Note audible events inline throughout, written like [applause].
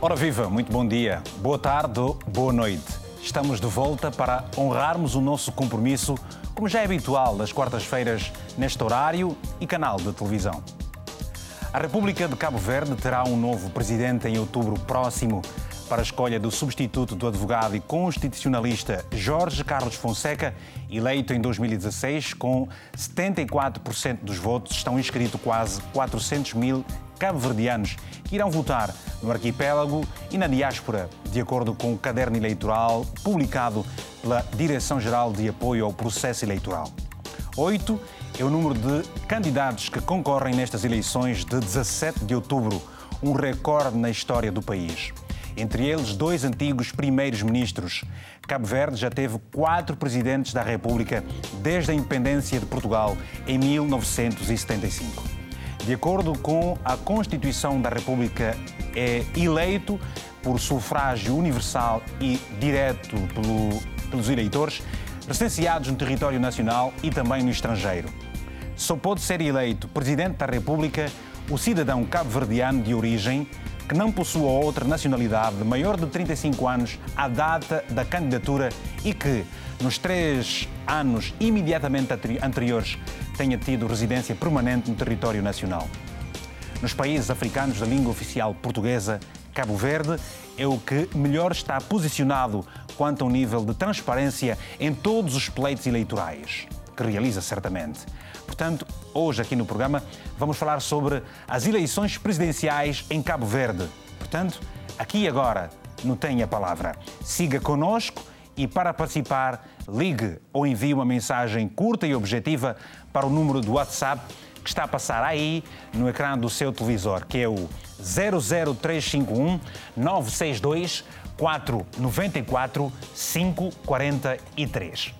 Ora viva, muito bom dia, boa tarde, boa noite. Estamos de volta para honrarmos o nosso compromisso, como já é habitual nas quartas-feiras, neste horário e canal de televisão. A República de Cabo Verde terá um novo presidente em outubro próximo para a escolha do substituto do advogado e constitucionalista Jorge Carlos Fonseca, eleito em 2016 com 74% dos votos, estão inscritos quase 400 mil cabo-verdianos que irão votar no arquipélago e na diáspora, de acordo com o caderno eleitoral publicado pela Direção-Geral de Apoio ao Processo Eleitoral. Oito é o número de candidatos que concorrem nestas eleições de 17 de outubro, um recorde na história do país entre eles dois antigos primeiros ministros. Cabo Verde já teve quatro presidentes da República desde a independência de Portugal em 1975. De acordo com a Constituição da República, é eleito por sufrágio universal e direto pelo, pelos eleitores recenseados no território nacional e também no estrangeiro. Só pode ser eleito presidente da República o cidadão cabo-verdiano de origem que não possua outra nacionalidade maior de 35 anos à data da candidatura e que, nos três anos imediatamente anteriores, tenha tido residência permanente no território nacional. Nos países africanos da língua oficial portuguesa, Cabo Verde é o que melhor está posicionado quanto ao nível de transparência em todos os pleitos eleitorais, que realiza certamente. Portanto, hoje aqui no programa vamos falar sobre as eleições presidenciais em Cabo Verde. Portanto, aqui e agora, não tenha a palavra. Siga conosco e para participar, ligue ou envie uma mensagem curta e objetiva para o número do WhatsApp que está a passar aí no ecrã do seu televisor, que é o 00351 962 494 543.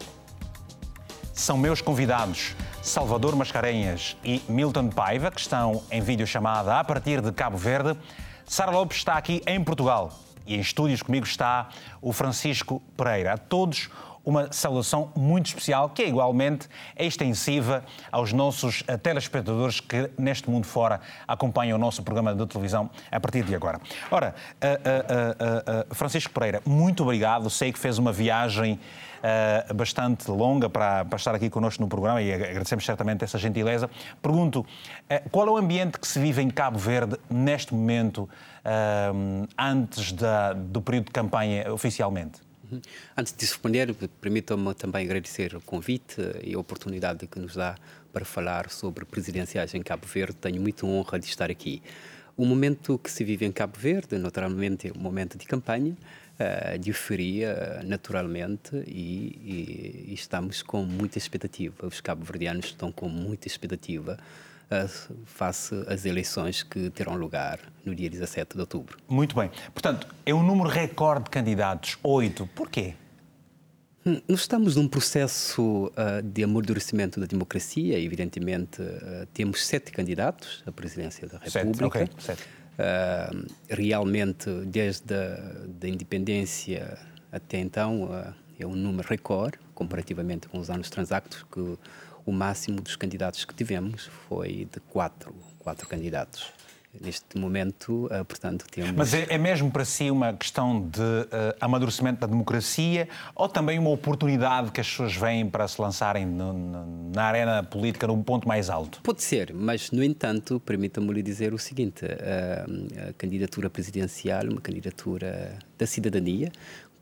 São meus convidados Salvador Mascarenhas e Milton Paiva, que estão em videochamada a partir de Cabo Verde. Sara Lopes está aqui em Portugal e em estúdios comigo está o Francisco Pereira. A todos uma saudação muito especial, que é igualmente extensiva aos nossos eh, telespectadores que neste mundo fora acompanham o nosso programa de televisão a partir de agora. Ora, uh, uh, uh, Francisco Pereira, muito obrigado. Sei que fez uma viagem uh, bastante longa para, para, estar aqui connosco no programa e agradecemos certamente essa gentileza. Pergunto, uh, qual é o ambiente que se vive em Cabo Verde neste momento, antes da, do período de campanha oficialmente? Uhum. Antes de responder, permitam-me também agradecer o convite e a oportunidade que nos dá para falar sobre presidenciais em Cabo Verde. Tenho muita honra de estar aqui. O momento que se vive em Cabo Verde, naturalmente, é um momento de campanha, uh, de euforia, naturalmente, e, e, e, estamos com muita expectativa. Os cabo-verdianos estão com muita expectativa face às eleições que terão lugar no dia 17 de outubro. Muito bem. Portanto, é um número recorde de candidatos, oito. Porquê? Hum, nós estamos num processo uh, de amadurecimento da democracia. Evidentemente, uh, temos sete candidatos à presidência da República. Sete, ok. Sete. Uh, realmente, desde a independência até então, é um número recorde, comparativamente com os anos transactos, que o máximo dos candidatos que tivemos foi de quatro, quatro candidatos. Neste momento, uh, portanto, temos. Mas é, é, mesmo para si uma questão de uh, amadurecimento da democracia ou também uma oportunidade que as pessoas vêm para se lançarem no, no, na arena política num ponto mais alto? Pode ser, mas, no entanto, permita-me lhe dizer o seguinte: uh, a candidatura presidencial é uma candidatura da cidadania,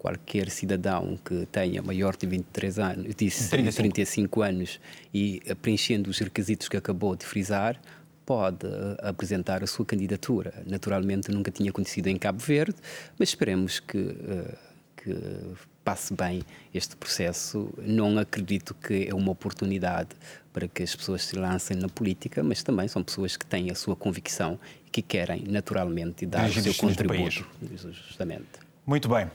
qualquer cidadão que tenha maior de 23 anos, de 35. 35 anos e preenchendo os requisitos que acabou de frisar, pode eh, apresentar a sua candidatura. Naturalmente nunca tinha acontecido em Cabo Verde, mas esperemos que, uh, que passe bem este processo. Não acredito que é uma oportunidade para que as pessoas se lancem na política, mas também são pessoas que têm a sua convicção e que querem naturalmente dar o seu contributo. Justamente. Muito bem.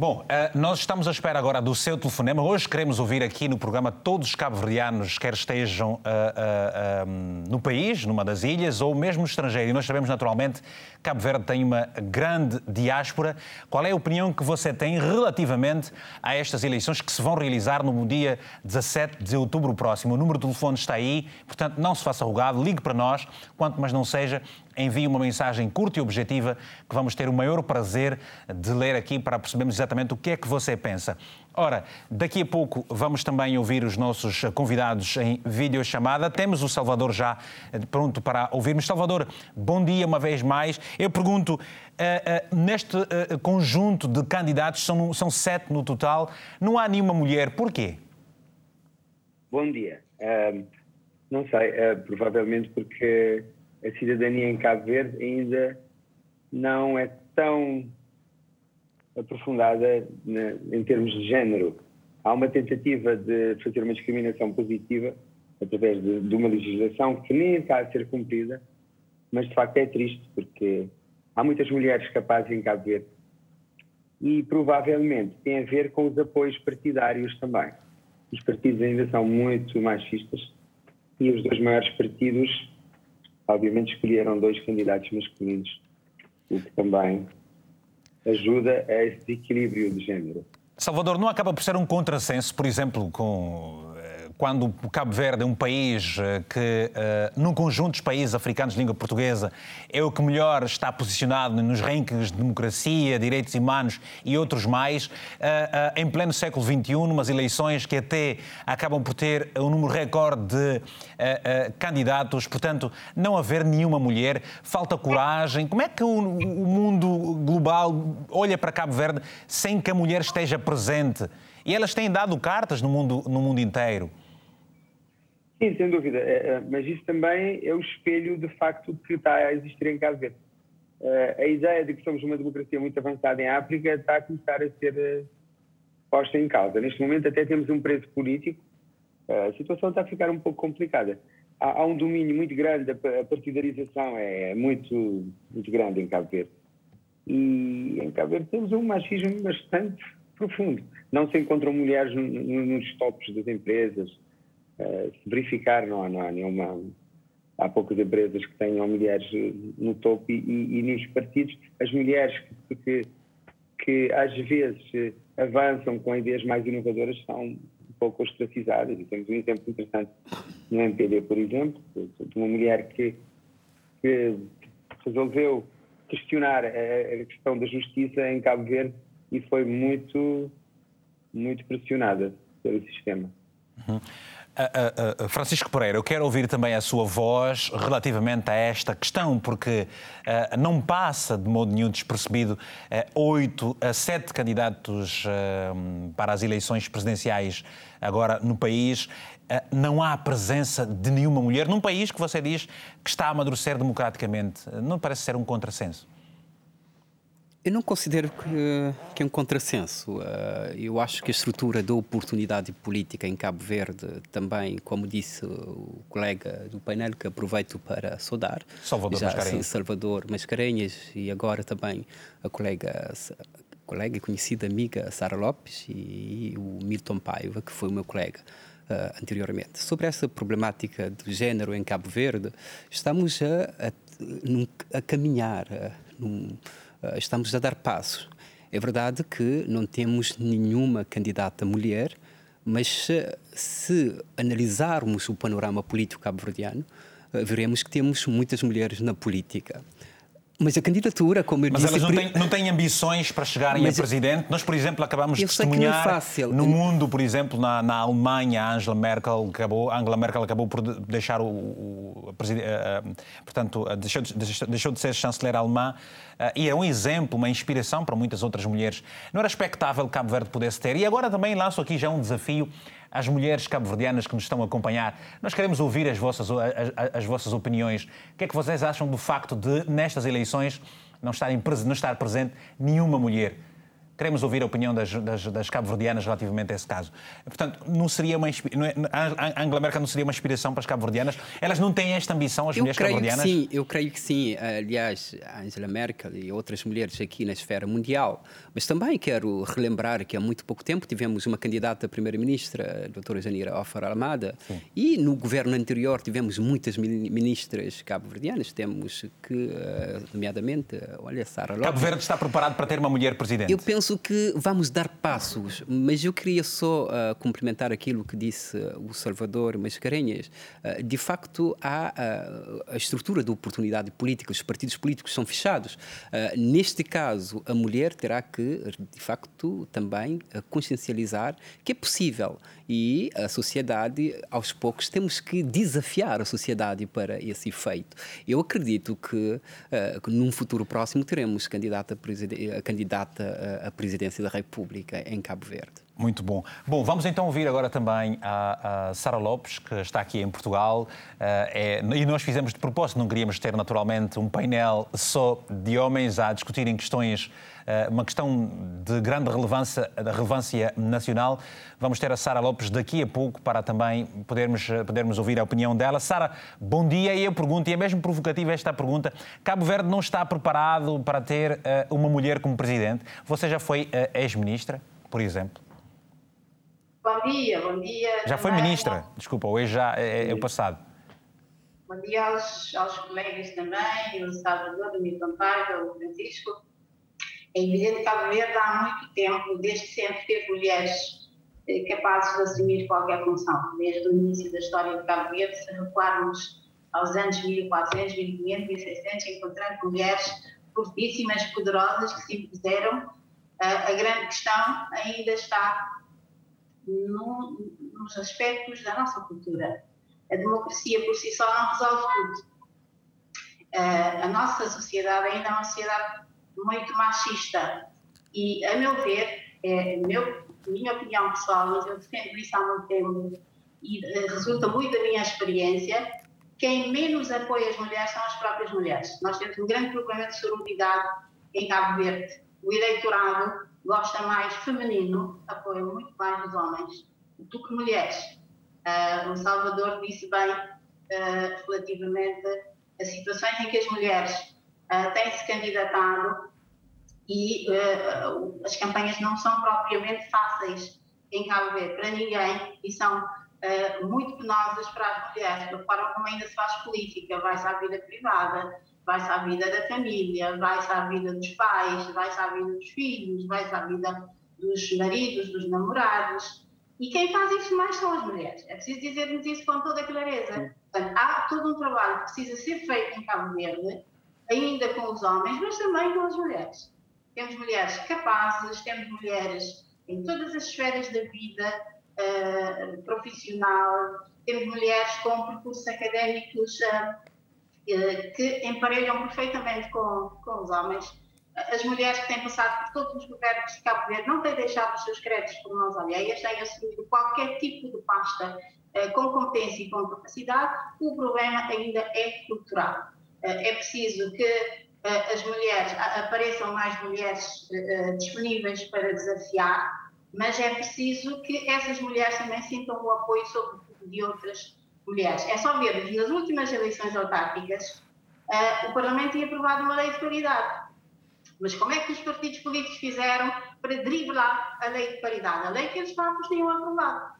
Bom, eh, nós estamos à espera agora do seu telefonema. Hoje queremos ouvir aqui no programa todos os cabo-verdianos, quer estejam uh, uh, no país, numa das ilhas, ou mesmo no estrangeiro. E nós sabemos, naturalmente, que Cabo Verde tem uma grande diáspora. Qual é a opinião que você tem relativamente a estas eleições que se vão realizar no dia 17 de outubro próximo? O número de telefone está aí, portanto, não se faça rogado, ligue para nós, quanto mais não seja, envie uma mensagem curta e objetiva que vamos ter o maior prazer de ler aqui para percebermos exatamente o que é que você pensa. Ora, daqui a pouco vamos também ouvir os nossos convidados em videochamada. Temos o Salvador já eh, pronto para ouvirmos. Salvador, bom dia uma vez mais. Eu pergunto, uh, uh, neste uh, conjunto de candidatos, são, são sete no total, não há nenhuma mulher. Porquê? Bom dia. não sei, provavelmente porque a cidadania em Cabo Verde ainda não é tão aprofundada em termos de género. Há uma tentativa de fazer uma discriminação positiva através de, de, uma legislação que nem está a ser cumprida, mas de facto é triste porque há muitas mulheres capazes em Cabo Verde e provavelmente tem a ver com os apoios partidários também. Os partidos ainda são muito machistas e os dois maiores partidos, obviamente, escolheram dois candidatos masculinos, o que também ajuda a esse desequilíbrio de género. Salvador, não acaba por ser um contrassenso, por exemplo, com quando Cabo Verde é um país eh, que, uh, num conjunto dos países africanos de língua portuguesa, é o que melhor está posicionado nos rankings de democracia, direitos humanos e outros mais, uh, em pleno século XXI, umas eleições que até acabam por ter um número recorde de candidatos, portanto, não haver nenhuma mulher, falta coragem. Como é que o mundo global olha para Cabo Verde sem que a mulher esteja presente? E elas têm dado cartas no mundo, no mundo inteiro. Sim, sem dúvida. É, é, mas isso também é o espelho de facto que está a existir em Cabo Verde. É, a ideia de que somos uma democracia muito avançada em África está a começar a ser posta em causa. Neste momento até temos um preço político. A situação está a ficar um pouco complicada. Há, um domínio muito grande, a partidarização é muito, muito grande em Cabo Verde. E em Cabo Verde temos um machismo bastante profundo. Não se encontram mulheres nos tops das empresas, eh, se verificar, não há, não há nenhuma. Há poucas empresas que tenham mulheres eh, no topo e, e, e nos partidos, as mulheres que, que, que, às vezes eh, avançam com ideias mais inovadoras são um pouco ostracizadas. E temos um exemplo interessante no MPD, por exemplo, de uma mulher que, que resolveu questionar a, a questão da justiça em Cabo Verde e foi muito, muito pressionada pelo sistema. Uhum. Uh, uh, Francisco Pereira, eu quero ouvir também a sua voz relativamente a esta questão, porque uh, não passa de modo nenhum despercebido oito a sete candidatos para as eleições presidenciais agora no país. não há presença de nenhuma mulher num país que você diz que está a amadurecer democraticamente. Não parece ser um contrassenso? Eu não considero que, que é um contrassenso. Uh, eu acho que a estrutura da oportunidade política em Cabo Verde também, como disse o colega do painel, que aproveito para saudar. Salvador já, Mascarenhas. Sim, Salvador Mascarenhas e agora também a colega, colega e conhecida amiga Sara Lopes e, o Milton Paiva, que foi o meu colega. Uh, anteriormente. Sobre essa problemática do género em Cabo Verde, estamos a, a, a caminhar uh, num, estamos a dar passos. É verdade que não temos nenhuma candidata mulher, mas se, analisarmos o panorama político cabo-verdiano, eh, veremos que temos muitas mulheres na política. Mas a candidatura, como eu Mas disse... Mas elas não têm, não têm ambições para chegarem Mas a presidente? Nós, por exemplo, acabamos de é testemunhar é no mundo, por exemplo, na, na Alemanha, a Angela Merkel acabou, Angela Merkel acabou por deixar o... o uh, portanto, deixou de, deixou de ser chanceler alemã e é um exemplo, uma inspiração para muitas outras mulheres. Não era expectável que Cabo Verde pudesse ter. E agora também lanço aqui já um desafio às mulheres cabo-verdianas que nos estão a acompanhar. Nós queremos ouvir as vossas, as, as vossas opiniões. O que é que vocês acham do facto de, nestas eleições, não, estarem, não estar presente nenhuma mulher? Queremos ouvir a opinião das, das, das cabo-verdianas relativamente a esse caso. Portanto, não seria uma não é, a Angela Merkel não seria uma inspiração para as cabo-verdianas? Elas não têm esta ambição, as eu mulheres cabo-verdianas? Sim, eu creio que sim. Aliás, a Angela Merkel e outras mulheres aqui na esfera mundial. Mas também quero relembrar que há muito pouco tempo tivemos uma candidata a primeira-ministra, a doutora Janira Ofar Almada, sim. e no governo anterior tivemos muitas ministras cabo-verdianas. Temos que, eh, nomeadamente, olha, Sara Lopes. Cabo Verde está preparado para ter uma mulher presidente? Eu penso penso que vamos dar passos, mas eu queria só uh, complementar aquilo que disse o Salvador Mascarenhas. Uh, de facto, há uh, a estrutura de oportunidade política, os partidos políticos são fechados. neste caso, a mulher terá que, de facto, também consciencializar que é possível e a sociedade, aos poucos, temos que desafiar a sociedade para esse efeito. Eu acredito que, que num futuro próximo teremos candidata a, candidata à presidência da República em Cabo Verde. Muito bom. Bom, vamos então ouvir agora também a, a Sara Lopes, que está aqui em Portugal. Uh, é, e nós fizemos de propósito, não queríamos ter naturalmente um painel só de homens a discutirem questões, uma questão de grande relevância, de relevância nacional. Vamos ter a Sara Lopes daqui a pouco para também podermos, podermos ouvir a opinião dela. Sara, bom dia. E eu pergunto, e é mesmo provocativa esta pergunta: Cabo Verde não está preparado para ter uh, uma mulher como presidente? Você já foi ex-ministra, por exemplo? Bom dia, bom dia. Já foi ministra, desculpa, hoje já é, é, o passado. Bom dia aos, aos colegas também, o Salvador, o Milton Paiva, o Francisco. É evidente que Cabo há muito tempo, desde sempre, teve mulheres eh, capazes de assumir qualquer função. Desde o início da história de Cabo Verde, se recuarmos aos anos 1400, 1500, 1600, encontrando mulheres fortíssimas, poderosas, que se impuseram. A grande questão ainda está no, nos aspectos da nossa cultura. A democracia por si só não resolve tudo. Uh, a nossa sociedade ainda é uma sociedade muito machista e, a meu ver, é meu, minha opinião pessoal, mas eu defendo isso há muito tempo e uh, resulta muito da minha experiência, quem menos apoia as mulheres são as próprias mulheres. Nós temos um grande problema de sororidade em Cabo Verde. O eleitorado gosta mais feminino, apoia muito mais os homens do que mulheres. Uh, o Salvador disse bem uh, relativamente a situações em que as mulheres uh, têm se candidatado e as campanhas não são propriamente fáceis em Cabo Verde para ninguém e são muito penosas para as mulheres, da forma como ainda se faz política, vai-se à vida privada, vai-se à vida da família, vai-se à vida dos pais, vai-se à vida dos filhos, vai-se à vida dos maridos, dos namorados. E quem faz isso mais são as mulheres. É preciso dizer-nos isso com toda a clareza. Portanto, há todo um trabalho que precisa ser feito em Cabo Verde, ainda com os homens, mas também com as mulheres. Temos mulheres capazes, temos mulheres em todas as esferas da vida uh, profissional, temos mulheres com percursos académicos uh, eh, que emparelham perfeitamente com, com os homens. As mulheres que têm passado por todos os governos de Cabo Verde não têm deixado os seus créditos por mãos alheias, têm assumido qualquer tipo de pasta com competência e com capacidade. O problema ainda é cultural. Eh, é preciso que as mulheres, apareçam mais mulheres disponíveis para desafiar, mas é preciso que essas mulheres também sintam o apoio, sobretudo, de outras mulheres. É só ver, nas últimas eleições autárquicas, o Parlamento tinha aprovado uma lei de paridade. Mas como é que os partidos políticos fizeram para driblar a lei de paridade? A lei que eles próprios tinham aprovado.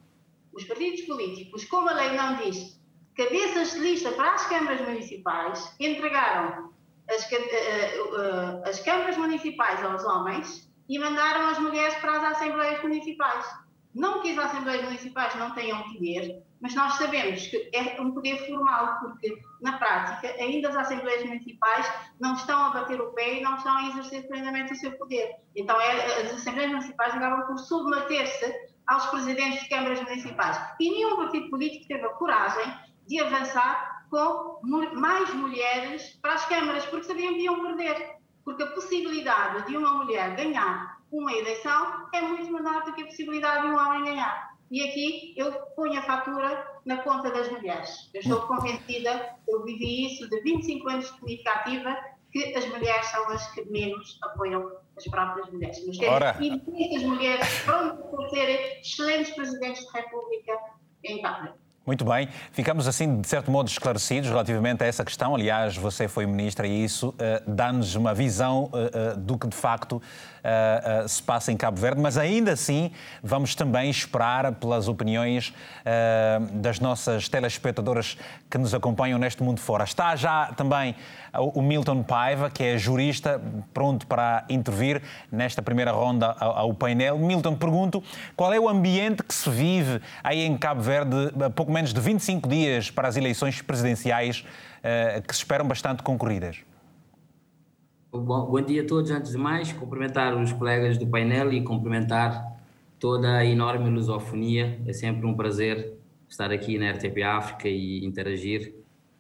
Os partidos políticos, como a lei não diz cabeças de lista para as câmaras municipais, entregaram as, uh, uh, as câmaras municipais aos homens e mandaram as mulheres para as assembleias municipais. Não que as assembleias municipais não tenham poder, mas nós sabemos que é um poder formal, porque na prática ainda as assembleias municipais não estão a bater o pé e não estão a exercer plenamente o seu poder. Então é, as assembleias municipais acabam por submeter-se aos presidentes de câmaras municipais. E nenhum partido político teve a coragem de avançar com mais mulheres para as câmaras, porque sabiam que iam perder. Porque a possibilidade de uma mulher ganhar uma eleição é muito menor do que a possibilidade de um homem ganhar. E aqui eu ponho a fatura na conta das mulheres. Eu estou convencida, eu vivi isso de 25 anos de política ativa, que as mulheres são as que menos apoiam as próprias mulheres. Mas temos muitas mulheres prontas para serem excelentes presidentes de república em Cabo muito bem, ficamos assim, de certo modo, esclarecidos relativamente a essa questão. Aliás, você foi ministra e isso uh, dá-nos uma visão uh, uh, do que de facto uh, se passa em Cabo Verde, mas ainda assim vamos também esperar pelas opiniões das nossas telespectadoras que nos acompanham neste mundo fora. Está já também o Milton Paiva, que é jurista, pronto para intervir nesta primeira ronda ao painel. Milton, pergunto qual é o ambiente que se vive aí em Cabo Verde, pouco menos de 25 dias para as eleições presidenciais que se esperam bastante concorridas? Bom, bom, dia a todos. Antes de mais, cumprimentar os colegas do painel e cumprimentar toda a enorme lusofonia. É sempre um prazer estar aqui na RTP África e interagir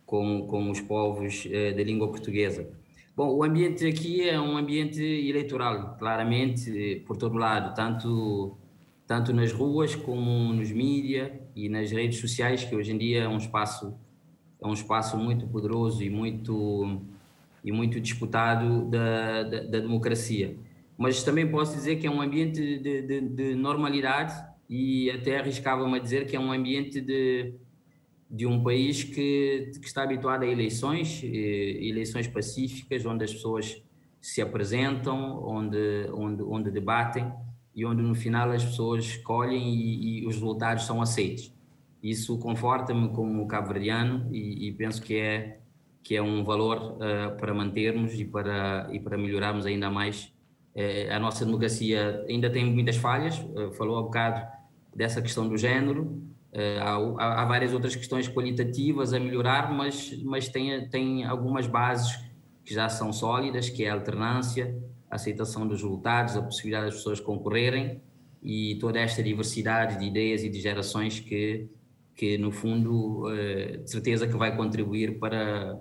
com, com os povos eh, da língua portuguesa. Bom, o ambiente aqui é um ambiente eleitoral, claramente, por todo lado, tanto, tanto nas ruas como nos mídias e nas redes sociais, que hoje em dia é um espaço, é um espaço muito poderoso e muito e muito disputado da, da, da, democracia. Mas também posso dizer que é um ambiente de, de, de normalidade e até arriscava-me a dizer que é um ambiente de, de um país que, que está habituado a eleições, eleições pacíficas, onde as pessoas se apresentam, onde, onde, onde debatem e onde no final as pessoas escolhem e, e os resultados são aceitos. Isso conforta-me como cabo-verdiano e, e penso que é que é um valor uh, para mantermos e para, e para melhorarmos ainda mais. Uh, a nossa democracia ainda tem muitas falhas, uh, falou há bocado dessa questão do género, há, há, várias outras questões qualitativas a melhorar, mas, mas tem, tem algumas bases que já são sólidas, que é a alternância, a aceitação dos resultados, a possibilidade das pessoas concorrerem e toda esta diversidade de ideias e de gerações que, que no fundo, de certeza que vai contribuir para,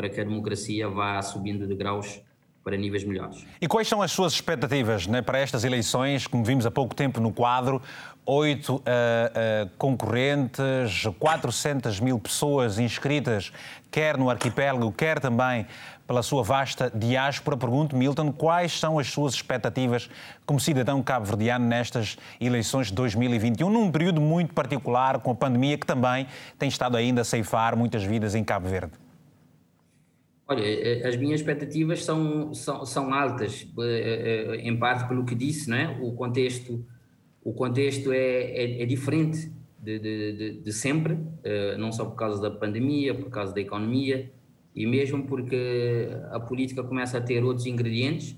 para que a democracia vá subindo de graus para níveis melhores. E quais são as suas expectativas né, para estas eleições, como vimos há pouco tempo no quadro? Oito uh, uh, concorrentes, 400 mil pessoas inscritas, quer no arquipélago, quer também pela sua vasta diáspora. Pergunto, Milton, quais são as suas expectativas como cidadão cabo-verdiano nestas eleições de 2021, num período muito particular, com a pandemia que também tem estado ainda a ceifar muitas vidas em Cabo Verde? Olha, eh, as minhas expectativas são, são, são altas, eh, eh, em parte pelo que disse, não é? O contexto, o contexto é, é, é diferente de, de, de, sempre, não só por causa da pandemia, por causa da economia, e mesmo porque a política começa a ter outros ingredientes,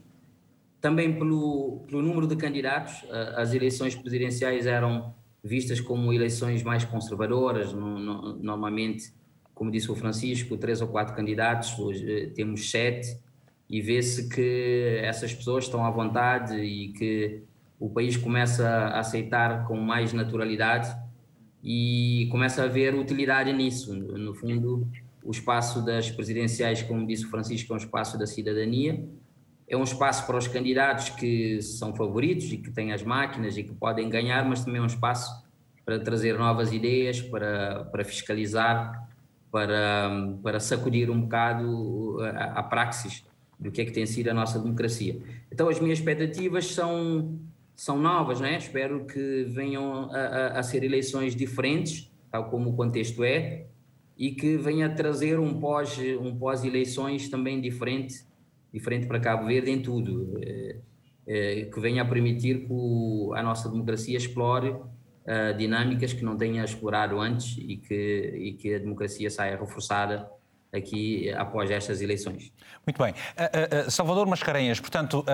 também pelo, pelo número de candidatos, as eleições presidenciais eram vistas como eleições mais conservadoras, no, normalmente como disse o Francisco, três ou quatro candidatos, hoje eh, temos sete, e vê-se que essas pessoas estão à vontade e que o país começa a aceitar com mais naturalidade e começa a haver utilidade nisso. No fundo, o espaço das presidenciais, como disse o Francisco, é um espaço da cidadania, é um espaço para os candidatos que são favoritos e que têm as máquinas e que podem ganhar, mas também é um espaço para trazer novas ideias, para, para fiscalizar para, para sacudir um bocado a, a praxis do que é que tem sido a nossa democracia. Então as minhas expectativas são, são novas, né? espero que venham a, a, a ser eleições diferentes, tal como o contexto é, e que venha trazer um pós um pós eleições também diferente diferente para Cabo Verde em tudo é, é, que venha a permitir que o, a nossa democracia explore uh, dinâmicas que não tenha explorado antes e que, e que a democracia saia reforçada aqui após estas eleições. Muito bem. Uh, uh, Salvador Mascarenhas, portanto,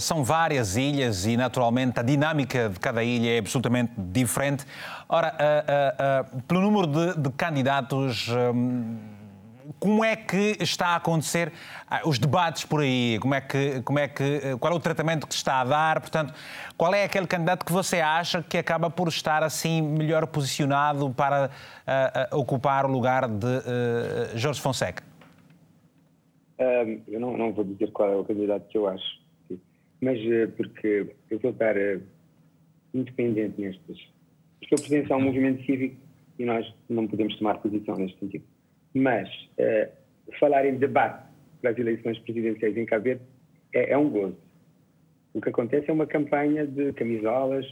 são várias ilhas e, naturalmente, a dinâmica de cada ilha é absolutamente diferente. Ora, pelo número de, de candidatos como é que está a acontecer ah, os debates por aí? Como é que, como é que, qual é o tratamento que está a dar? Portanto, qual é aquele candidato que você acha que acaba por estar assim melhor posicionado para uh, uh, ocupar o lugar de uh, Jorge Fonseca? Um, eu não, não, vou dizer qual é o candidato que eu acho, mas porque eu vou estar independente nestas. Porque eu pertenço a um movimento cívico e nós não podemos tomar posição neste sentido. Mas uh, falar em debate para as eleições presidenciais em Cabo Verde é, é, um gozo. O que acontece é uma campanha de camisolas,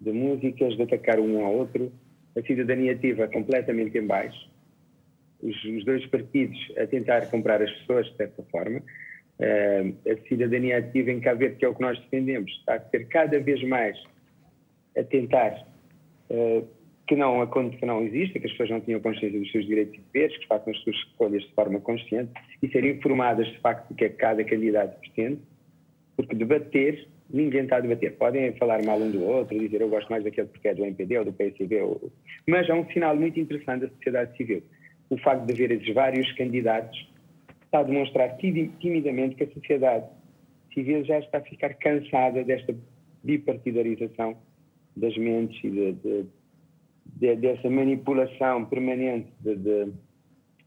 de músicas, de atacar um ao outro, a cidadania ativa completamente em baixo, os, os dois partidos a tentar comprar as pessoas de certa forma, a cidadania ativa em Cabo Verde, que é o que nós defendemos, está a ser cada vez mais a tentar que não, que não existe, que as pessoas não tinham consciência dos seus direitos e deveres, que façam as suas escolhas de forma consciente e serem informadas de facto do que é que cada candidato pretende, porque debater, ninguém está a debater. Podem falar mal um do outro, dizer eu gosto mais daquele porque é do MPD ou do PSB, ou... mas é um sinal muito interessante da sociedade civil. O facto de haver esses vários candidatos está a demonstrar timidamente que a sociedade civil já está a ficar cansada desta bipartidarização das mentes e de, de de, dessa manipulação permanente de, de,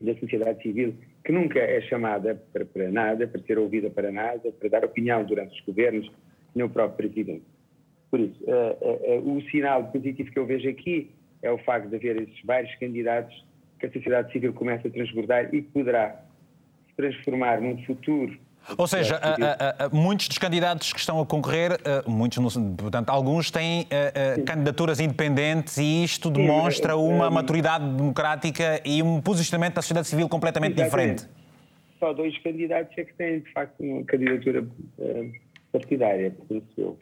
da sociedade civil, que nunca é chamada para, para, nada, para ser ouvida para nada, para dar opinião durante os governos, nem o próprio presidente. Por isso, uh, uh, uh, o sinal positivo que eu vejo aqui é o facto de haver esses vários candidatos que a sociedade civil começa a transbordar e poderá se transformar num futuro ou seja, a, a, a, muitos dos candidatos que estão a concorrer, muitos, portanto, alguns têm candidaturas independentes e isto demonstra uma maturidade democrática e um posicionamento da sociedade civil completamente Exatamente. diferente. Só dois candidatos é que têm, de facto, uma candidatura partidária, penso eu.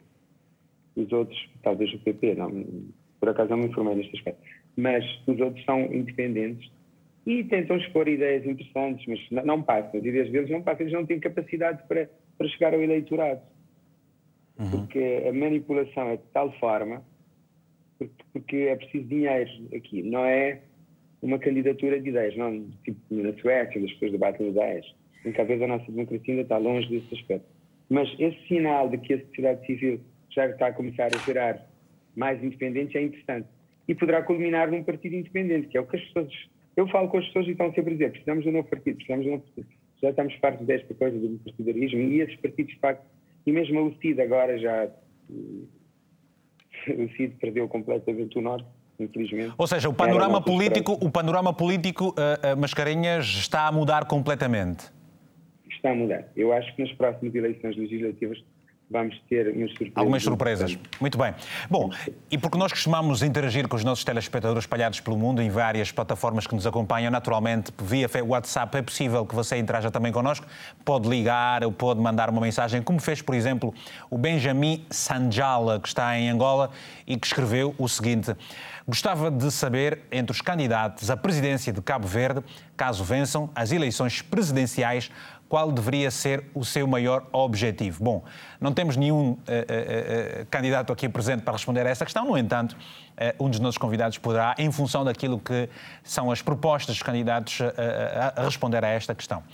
Os outros, talvez o PP, não, por acaso não me informei neste aspecto, mas os outros são independentes e tentam expor ideias interessantes, mas não passam. As ideias deles não passam, eles não têm capacidade para, para chegar ao eleitorado. Uhum. Porque a manipulação é de tal forma, porque, porque, é preciso dinheiro aqui, não é uma candidatura de ideias, não tipo na Suécia, as pessoas debatem ideias. Em que às vezes a nossa democracia ainda está longe desse aspecto. Mas esse sinal de que a sociedade civil já está a começar a gerar mais independentes é interessante. E poderá culminar num partido independente, que é o que as pessoas eu falo com as pessoas e estão sempre a dizer: precisamos de um novo partido, precisamos de um novo partido. Já estamos fartos desta coisa do partidarismo e esses partidos, de facto, e mesmo a UCID agora já. [laughs] O CID perdeu completamente o norte, infelizmente. Ou seja, o panorama político, o panorama político uh, uh, Mascarenhas está a mudar completamente. Está a mudar. Eu acho que nas próximas eleições legislativas vamos ter umas surpresas. Algumas surpresas. Muito bem. Bom, e porque nós costumamos interagir com os nossos telespectadores espalhados pelo mundo em várias plataformas que nos acompanham, naturalmente, via WhatsApp, é possível que você interaja também connosco. Pode ligar ou pode mandar uma mensagem, como fez, por exemplo, o Benjamin Sanjala, que está em Angola e que escreveu o seguinte. Gostava de saber, entre os candidatos à presidência de Cabo Verde, caso vençam as eleições presidenciais, qual deveria ser o seu maior objetivo? Bom, não temos nenhum uh, uh, uh, candidato aqui presente para responder a essa questão, no entanto, um dos nossos convidados poderá, em função daquilo que são as propostas dos candidatos, a responder a esta questão.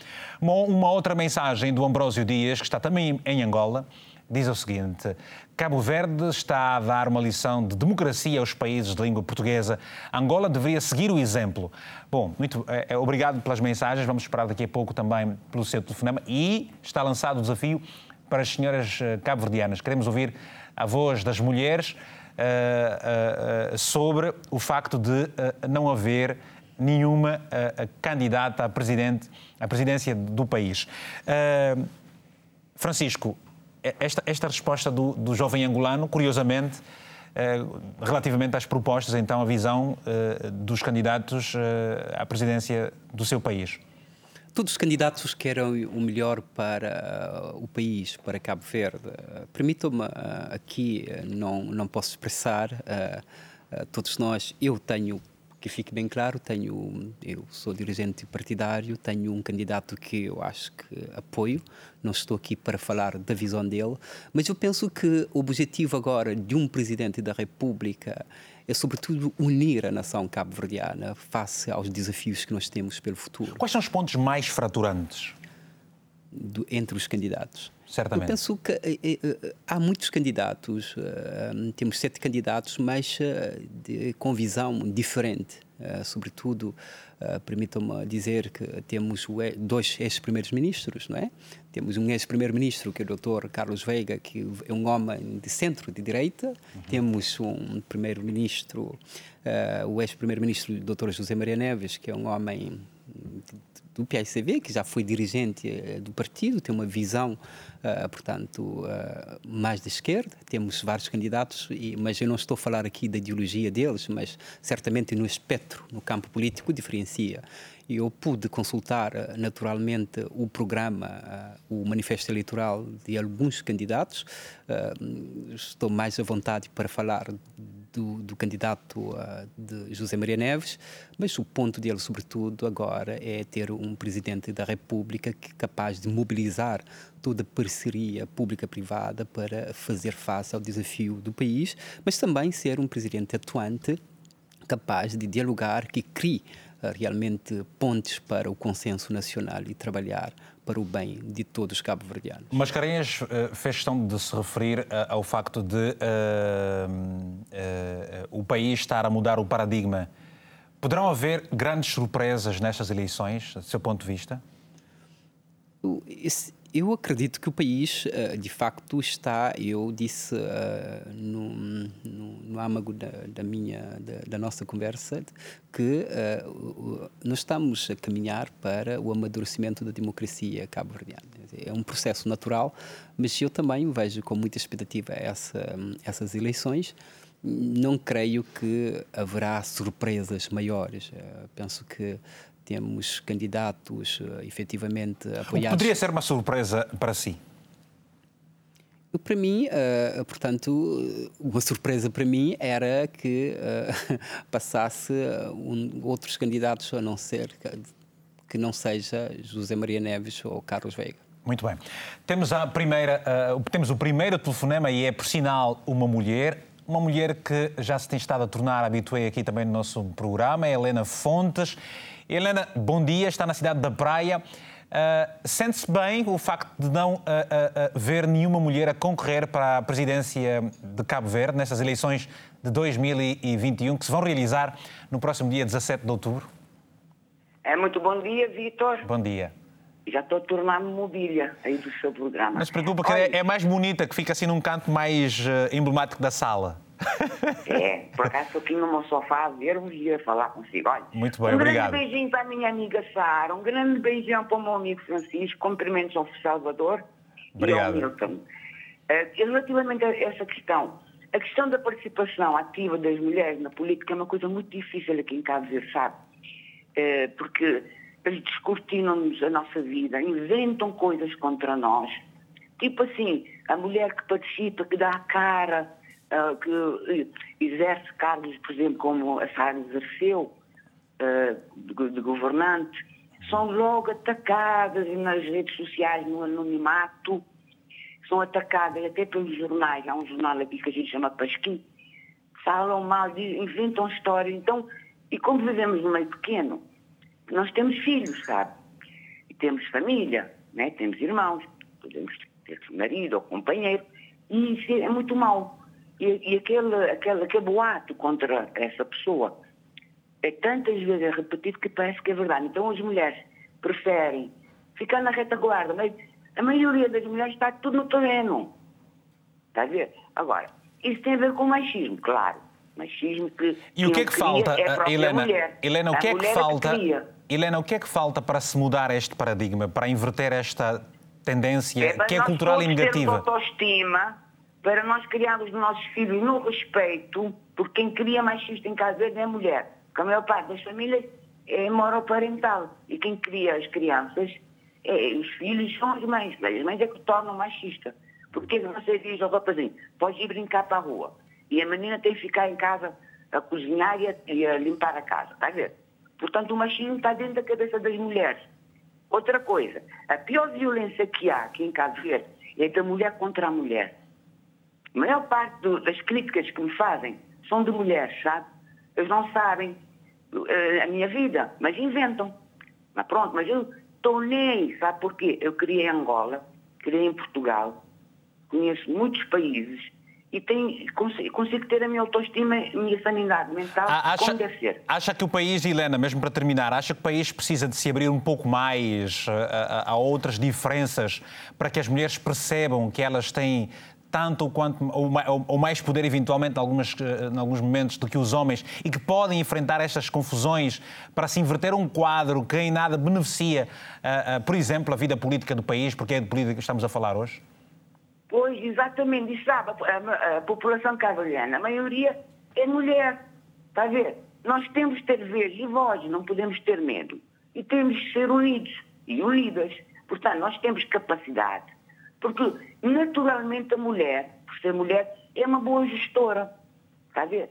Uma, uma outra mensagem do Ambrósio Dias, que está também em Angola, diz o seguinte: Cabo Verde está a dar uma lição de democracia aos países de língua portuguesa. Angola deveria seguir o exemplo. Bom, muito é, obrigado pelas mensagens. Vamos esperar daqui a pouco também pelo seu telefonema. E está lançado o desafio para as senhoras eh, cabo-verdianas. Queremos ouvir a voz das mulheres uh, uh, sobre o facto de uh, não haver nenhuma candidata a, presidente, à presidência do país. Francisco, esta, esta resposta do, do jovem angolano, curiosamente, eh, relativamente às propostas, então, a visão eh, dos candidatos eh, à presidência do seu país? Todos os candidatos querem o melhor para o país, para Cabo Verde. Permitam-me aqui, não, não posso expressar, todos nós, eu tenho que fique bem claro, tenho, eu sou dirigente partidário, tenho um candidato que eu acho que apoio, não estou aqui para falar da visão dele, mas eu penso que o objetivo agora de um presidente da República é sobretudo unir a nação cabo-verdiana face aos desafios que nós temos pelo futuro. Quais são os pontos mais fraturantes? Do, entre os candidatos. Certamente. Eu penso que eh, eh, eh, há muitos candidatos, temos sete candidatos, mas de, com visão diferente. Sobretudo, permitam-me dizer que temos dois ex-primeiros ministros, não é? Temos um ex-primeiro-ministro, que é o Dr. Carlos Veiga, que é um homem de centro, de direita. Uhum. Temos um primeiro-ministro, o ex-primeiro-ministro, Dr. José Maria Neves, que é um homem do PICV, que já foi dirigente uh, do partido, tem uma visão, uh, portanto, mais de esquerda. Temos vários candidatos, e, mas eu não estou a falar aqui da ideologia deles, mas certamente no espectro, no campo político, diferencia eu pude consultar eh, naturalmente o programa, eh, o manifesto eleitoral de alguns candidatos. Eh, estou mais à vontade para falar do, do candidato de José Maria Neves, mas o ponto dele, sobretudo, agora é ter um presidente da República que é capaz de mobilizar toda a parceria pública-privada para fazer face ao desafio do país, mas também ser um presidente atuante capaz de dialogar, que crie realmente pontes para o consenso nacional e trabalhar para o bem de todos os cabo-verdianos. Mascarenhas uh, fez questão de se referir uh, ao facto de uh, o país estar a mudar o paradigma. Poderão haver grandes surpresas nestas eleições, do seu ponto de vista? Esse, eu acredito que o país, eh, de facto, está, eu disse eh, no, no, no âmago da, da minha, da, da, nossa conversa, que uh, nós estamos a caminhar para o amadurecimento da democracia cabo-verdiana. É um processo natural, mas eu também vejo com muita expectativa essa, essas eleições. Não creio que haverá surpresas maiores. Penso que temos candidatos uh, efetivamente apoiados. Poderia ser uma surpresa para si? Para mim, uh, portanto, uma surpresa para mim era que uh, [laughs] passasse um, outros candidatos a não ser que não seja José Maria Neves ou Carlos Veiga. Muito bem. Temos a primeira, uh, temos o primeiro telefonema e é por sinal uma mulher, uma mulher que já se tem estado a tornar habitué aqui também no nosso programa, é Helena Fontes. Helena, bom dia, está na cidade da Praia. Uh, Sente-se bem o facto de não uh, uh, ver nenhuma mulher a concorrer para a presidência de Cabo Verde nestas eleições de 2021 que se vão realizar no próximo dia 17 de outubro? É muito bom dia, Vitor. Bom dia. Já estou a tornar-me mobília aí do seu programa. Não se preocupa, que é, é mais bonita, que fica assim num canto mais emblemático da sala. É, por acaso estou aqui no meu sofá a ver-vos e a falar consigo. Olha, Muito bem, um obrigado. Um grande beijinho para a minha amiga Sara, um grande beijão para o meu amigo Francisco, cumprimentos ao Salvador obrigado. e ao Milton. Uh, relativamente a essa questão, a questão da participação ativa das mulheres na política é uma coisa muito difícil aqui em Cabo Verde, sabe? Uh, porque eles descortinam-nos a nossa vida, inventam coisas contra nós. Tipo assim, a mulher que participa, que dá a cara, uh, que exerce cargos, por exemplo, como a Sara exerceu, de, de, governante, são logo atacadas nas redes sociais, no anonimato, são atacadas até pelos jornais. Há um jornal aqui que a gente chama Pasquim, falam mal, inventam histórias. Então, e como vivemos no meio pequeno, nós temos filhos, sabe? E temos família, né? temos irmãos, podemos ter marido ou companheiro, e isso é muito mau. E, e aquele, aquele, aquele boato contra essa pessoa é tantas vezes repetido que parece que é verdade. Então as mulheres preferem ficar na retaguarda, mas a maioria das mulheres está tudo no terreno. Está a ver? Agora, isso tem a ver com machismo, claro. Machismo que. E o que é que falta, é Helena? Mulher. Helena, o que é que falta? Que Helena, o que é que falta para se mudar este paradigma, para inverter esta tendência é, que é cultural e negativa? autoestima para nós criarmos os nossos filhos no respeito, porque quem cria machista em casa é a mulher. Porque a maior parte das famílias é monoparental. E quem cria as crianças, é, os filhos são as mães. As mães é que tornam machista. Porque você diz ao rapazinho, pode ir brincar para a rua. E a menina tem que ficar em casa a cozinhar e a, e a limpar a casa. Está a ver? Portanto, o machismo está dentro da cabeça das mulheres. Outra coisa, a pior violência que há aqui em Cabo Verde é da mulher contra a mulher. A maior parte do, das críticas que me fazem são de mulheres, sabe? Eles não sabem uh, a minha vida, mas inventam. Mas pronto, mas eu estou nem, sabe porquê? Eu criei em Angola, criei em Portugal, conheço muitos países e tenho, consigo, consigo, ter a minha autoestima e a minha sanidade mental ah, acha, como deve ser. Acha que o país, Helena, mesmo para terminar, acha que o país precisa de se abrir um pouco mais a, a, a outras diferenças para que as mulheres percebam que elas têm tanto quanto ou mais poder eventualmente em, algumas, em alguns momentos do que os homens e que podem enfrentar estas confusões para se inverter um quadro que em nada beneficia, uh, uh, por exemplo, a vida política do país, porque é de política que estamos a falar hoje? Pois, exatamente, e sabe, a, a população cavaliana, a maioria é mulher, está a ver? Nós temos que ter vez e voz, não podemos ter medo. E temos que ser unidos e unidas. Portanto, nós temos capacidade. Porque, naturalmente, a mulher, por ser mulher, é uma boa gestora. Está a ver?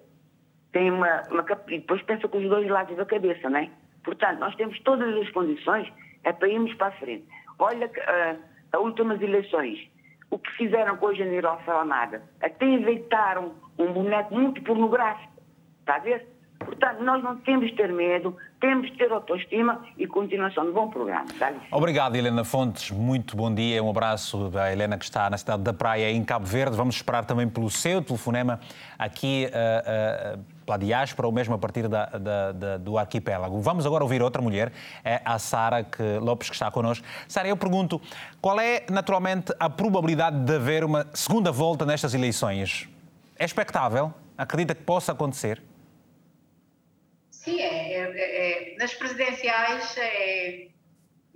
Tem uma, uma e depois pensa com os dois lados da cabeça, não é? Portanto, nós temos todas as condições é para irmos para a frente. Olha, uh, as últimas eleições, o que fizeram com a General Salamada, até inventaram um boneco muito pornográfico. Está a ver? Portanto, nós não temos de ter medo, temos de ter autoestima e continuação de bom programa. Obrigado, Helena Fontes. Muito bom dia. Um abraço da Helena, que está na cidade da Praia, em Cabo Verde. Vamos esperar também pelo seu telefonema aqui uh, uh, pela diáspora ou mesmo a partir da, da, da, do arquipélago. Vamos agora ouvir outra mulher, é a Sara Lopes, que está connosco. Sara, eu pergunto, qual é, naturalmente, a probabilidade de haver uma segunda volta nestas eleições? É expectável? Acredita que possa acontecer? Sim, é, é, é, nas presidenciais, é,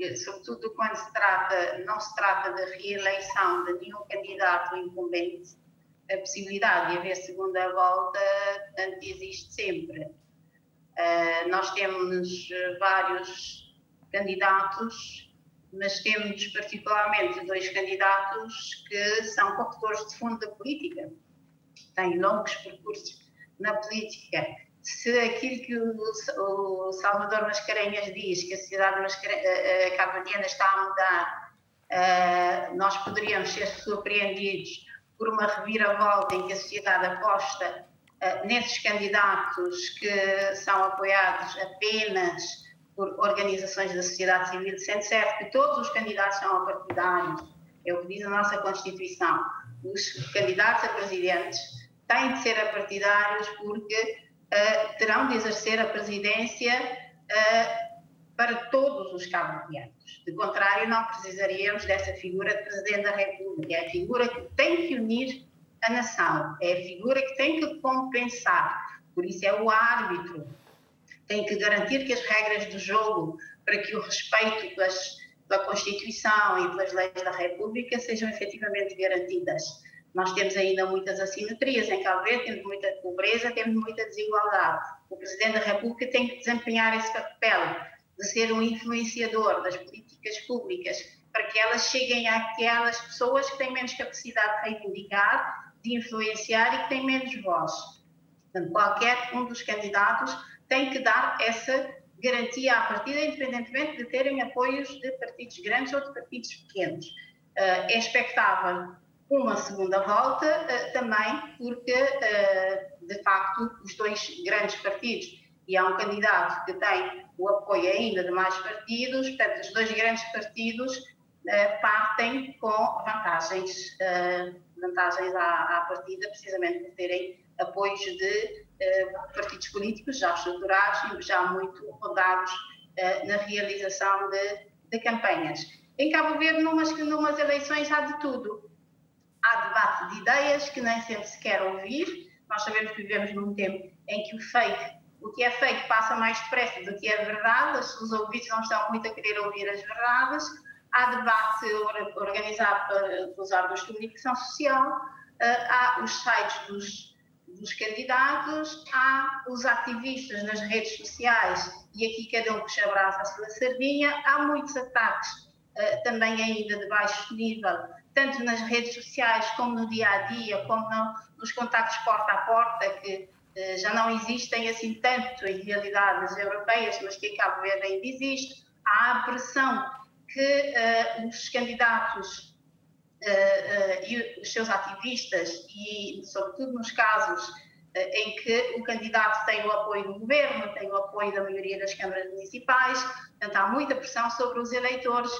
é, sobretudo quando se trata, não se trata da reeleição de nenhum candidato incumbente, a possibilidade de haver segunda volta portanto, existe sempre. Uh, nós temos vários candidatos, mas temos particularmente dois candidatos que são corretores de fundo da política, têm longos percursos na política se aquilo que o, o Salvador Mascarenhas diz, que a sociedade uh, cabo-verdiana está a mudar, uh, nós poderíamos ser surpreendidos por uma reviravolta em que a sociedade aposta uh, nesses candidatos que são apoiados apenas por organizações da sociedade civil, sendo certo que todos os candidatos são apartidários, é o que diz a nossa Constituição. Os candidatos a presidentes têm de ser apartidários porque terão de exercer a presidência uh, para todos os cabo-verdianos. De contrário, não precisaríamos dessa figura de Presidente da República. É a figura que tem que unir a nação, é a figura que tem que compensar. Por isso é o árbitro. Tem que garantir que as regras do jogo, para que o respeito pelas, pela Constituição e pelas leis da República sejam efetivamente garantidas. Nós temos ainda muitas assimetrias em Cabo Verde, temos muita pobreza, temos muita desigualdade. O Presidente da República tem que desempenhar esse papel de ser um influenciador das políticas públicas para que elas cheguem àquelas pessoas que têm menos capacidade de reivindicar, de influenciar e que têm menos voz. Portanto, qualquer um dos candidatos tem que dar essa garantia à partida, independentemente de terem apoios de partidos grandes ou de partidos pequenos. Uh, é expectável uma segunda volta, eh, também porque, eh, de facto, os dois grandes partidos, e há um candidato que tem o apoio ainda de mais partidos, portanto, os dois grandes partidos eh, partem com vantagens, vantagens à, à partida, precisamente por terem apoios de partidos políticos já estruturados e já muito rodados na realização de, de campanhas. Em Cabo Verde, numas, numas eleições há de tudo há debate de ideias que nem sempre se quer ouvir. Nós sabemos que vivemos num tempo em que o fake, o que é fake passa mais depressa do que é verdade, os ouvidos não estão muito a querer ouvir as verdades. Há debate organizado pelos órgãos de comunicação social, eh, há os sites dos, dos candidatos, há os ativistas nas redes sociais. E aqui cada um puxa abraça a sua sardinha, há muitos ataques eh, também ainda de baixo nível tanto nas redes sociais como no dia a dia, como no, nos contactos porta a porta, que eh, já não existem assim tanto em realidades europeias, mas que em Cabo Verde ainda existe. Há a pressão que eh, os candidatos eh, e os seus ativistas, e sobretudo nos casos em que o candidato tem o apoio do governo, tem o apoio da maioria das câmaras municipais, portanto há muita pressão sobre os eleitores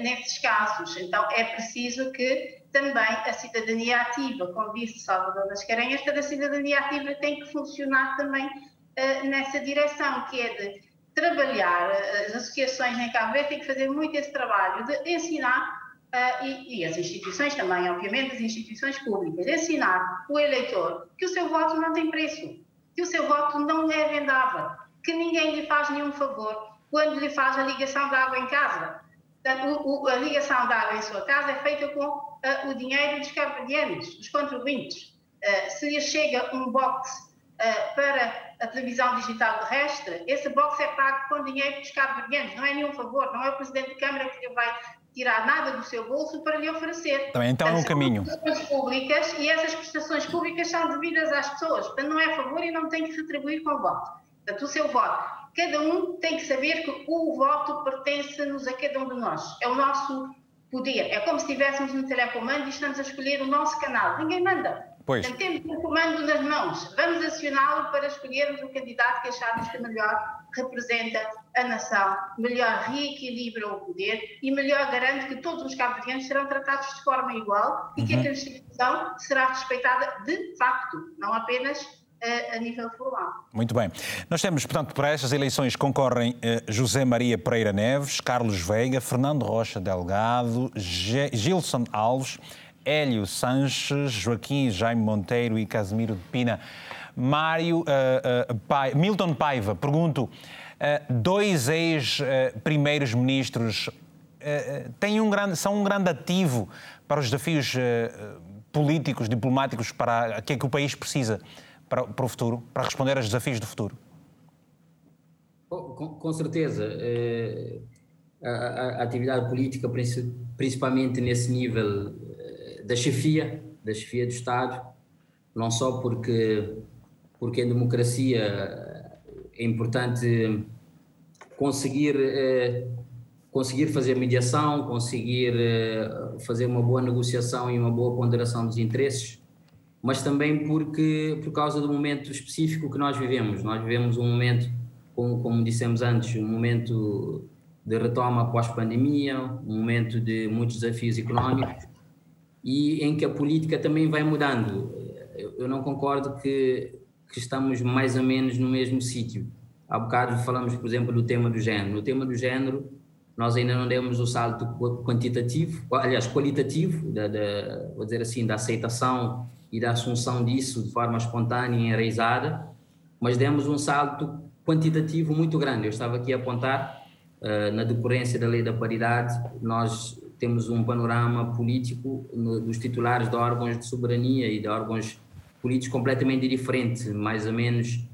nesses casos. Então, é preciso que também a cidadania ativa, como disse Salvador Mascarenhas, cada cidadania ativa tem que funcionar também uh, nessa direção, que é de trabalhar, uh, as associações em Cabo Verde têm que fazer muito esse trabalho de ensinar uh, e, e, as instituições também, obviamente, as instituições públicas, ensinar o eleitor que o seu voto não tem preço, que o seu voto não é vendável, que ninguém lhe faz nenhum favor quando lhe faz a ligação de água em casa. A ligação de água em sua casa é feita com uh, o dinheiro dos cabo-verdianos, dos contribuintes. Uh, se lhe chega um box uh, para a televisão digital terrestre, esse box é pago com dinheiro dos cabo-verdianos, não é nenhum favor, não é o Presidente de Câmara que lhe vai tirar nada do seu bolso para lhe oferecer. Também então é um caminho. públicas e essas prestações públicas são devidas às pessoas, portanto não é favor e não tem que retribuir com o voto. Portanto, o seu voto, cada um tem que saber que o voto pertence-nos a cada um de nós, é o nosso poder, é como se estivéssemos no telecomando e estamos a escolher o nosso canal, ninguém manda. Pois. Temos o comando nas mãos. Vamos acioná-lo para escolhermos o candidato que acharmos que melhor representa a nação, melhor reequilibra o poder e melhor garante que todos os cabo-verdianos serão tratados de forma igual e que a uhum. Constituição será respeitada de facto, não apenas a nível formal. Muito bem. Nós temos, portanto, para estas eleições concorrem uh, José Maria Pereira Neves, Carlos Veiga, Fernando Rocha Delgado, Gilson Alves, Hélio Sanches, Joaquim Jaime Monteiro e Casimiro de Pina. Mário, uh, uh, Milton Paiva, pergunto, uh, dois ex-primeiros ministros têm um grande, são um grande ativo para os desafios políticos, diplomáticos, para que é que o país precisa para, para o futuro, para responder aos desafios do futuro? Com, com certeza. A, a, a, atividade política, principalmente nesse nível da chefia, da chefia do Estado, não só porque, porque em democracia é importante conseguir, eh, conseguir fazer mediação, conseguir eh, fazer uma boa negociação e uma boa ponderação dos interesses, mas também porque por causa do momento específico que nós vivemos. Nós vivemos um momento, como, como dissemos antes, um momento de retoma após pandemia, um momento de muitos desafios económicos e em que a política também vai mudando. Eu não concordo que, que estamos mais ou menos no mesmo sítio. Há bocado falamos, por exemplo, do tema do género. No tema do género, nós ainda não demos o salto quantitativo, aliás, qualitativo, da, da, vou dizer assim, da aceitação e da assunção disso de forma espontânea e enraizada, mas demos um salto quantitativo muito grande. Eu estava aqui a apontar, uh, na decorrência da lei da paridade, nós temos um panorama político no, dos titulares de órgãos de soberania e de órgãos políticos completamente diferente, mais ou menos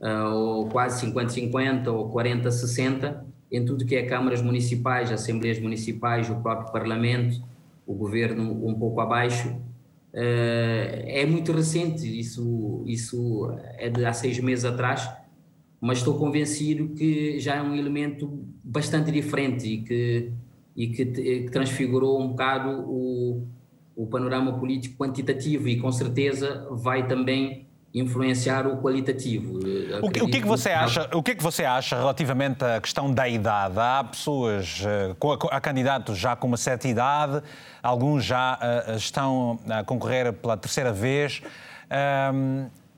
uh, ou quase 50-50 ou 40-60 em tudo que é câmaras municipais, assembleias municipais, o próprio parlamento, o governo um pouco abaixo. Uh, é muito recente, isso, isso é de há seis meses atrás, mas estou convencido que já é um elemento bastante diferente e que e que, que transfigurou um bocado o, o panorama político quantitativo e com certeza vai também influenciar o qualitativo. O que, o que, é que você acha? O que é que você acha relativamente à questão da idade? Há pessoas, eh, há candidatos já com uma certa idade, alguns já uh, estão a concorrer pela terceira vez.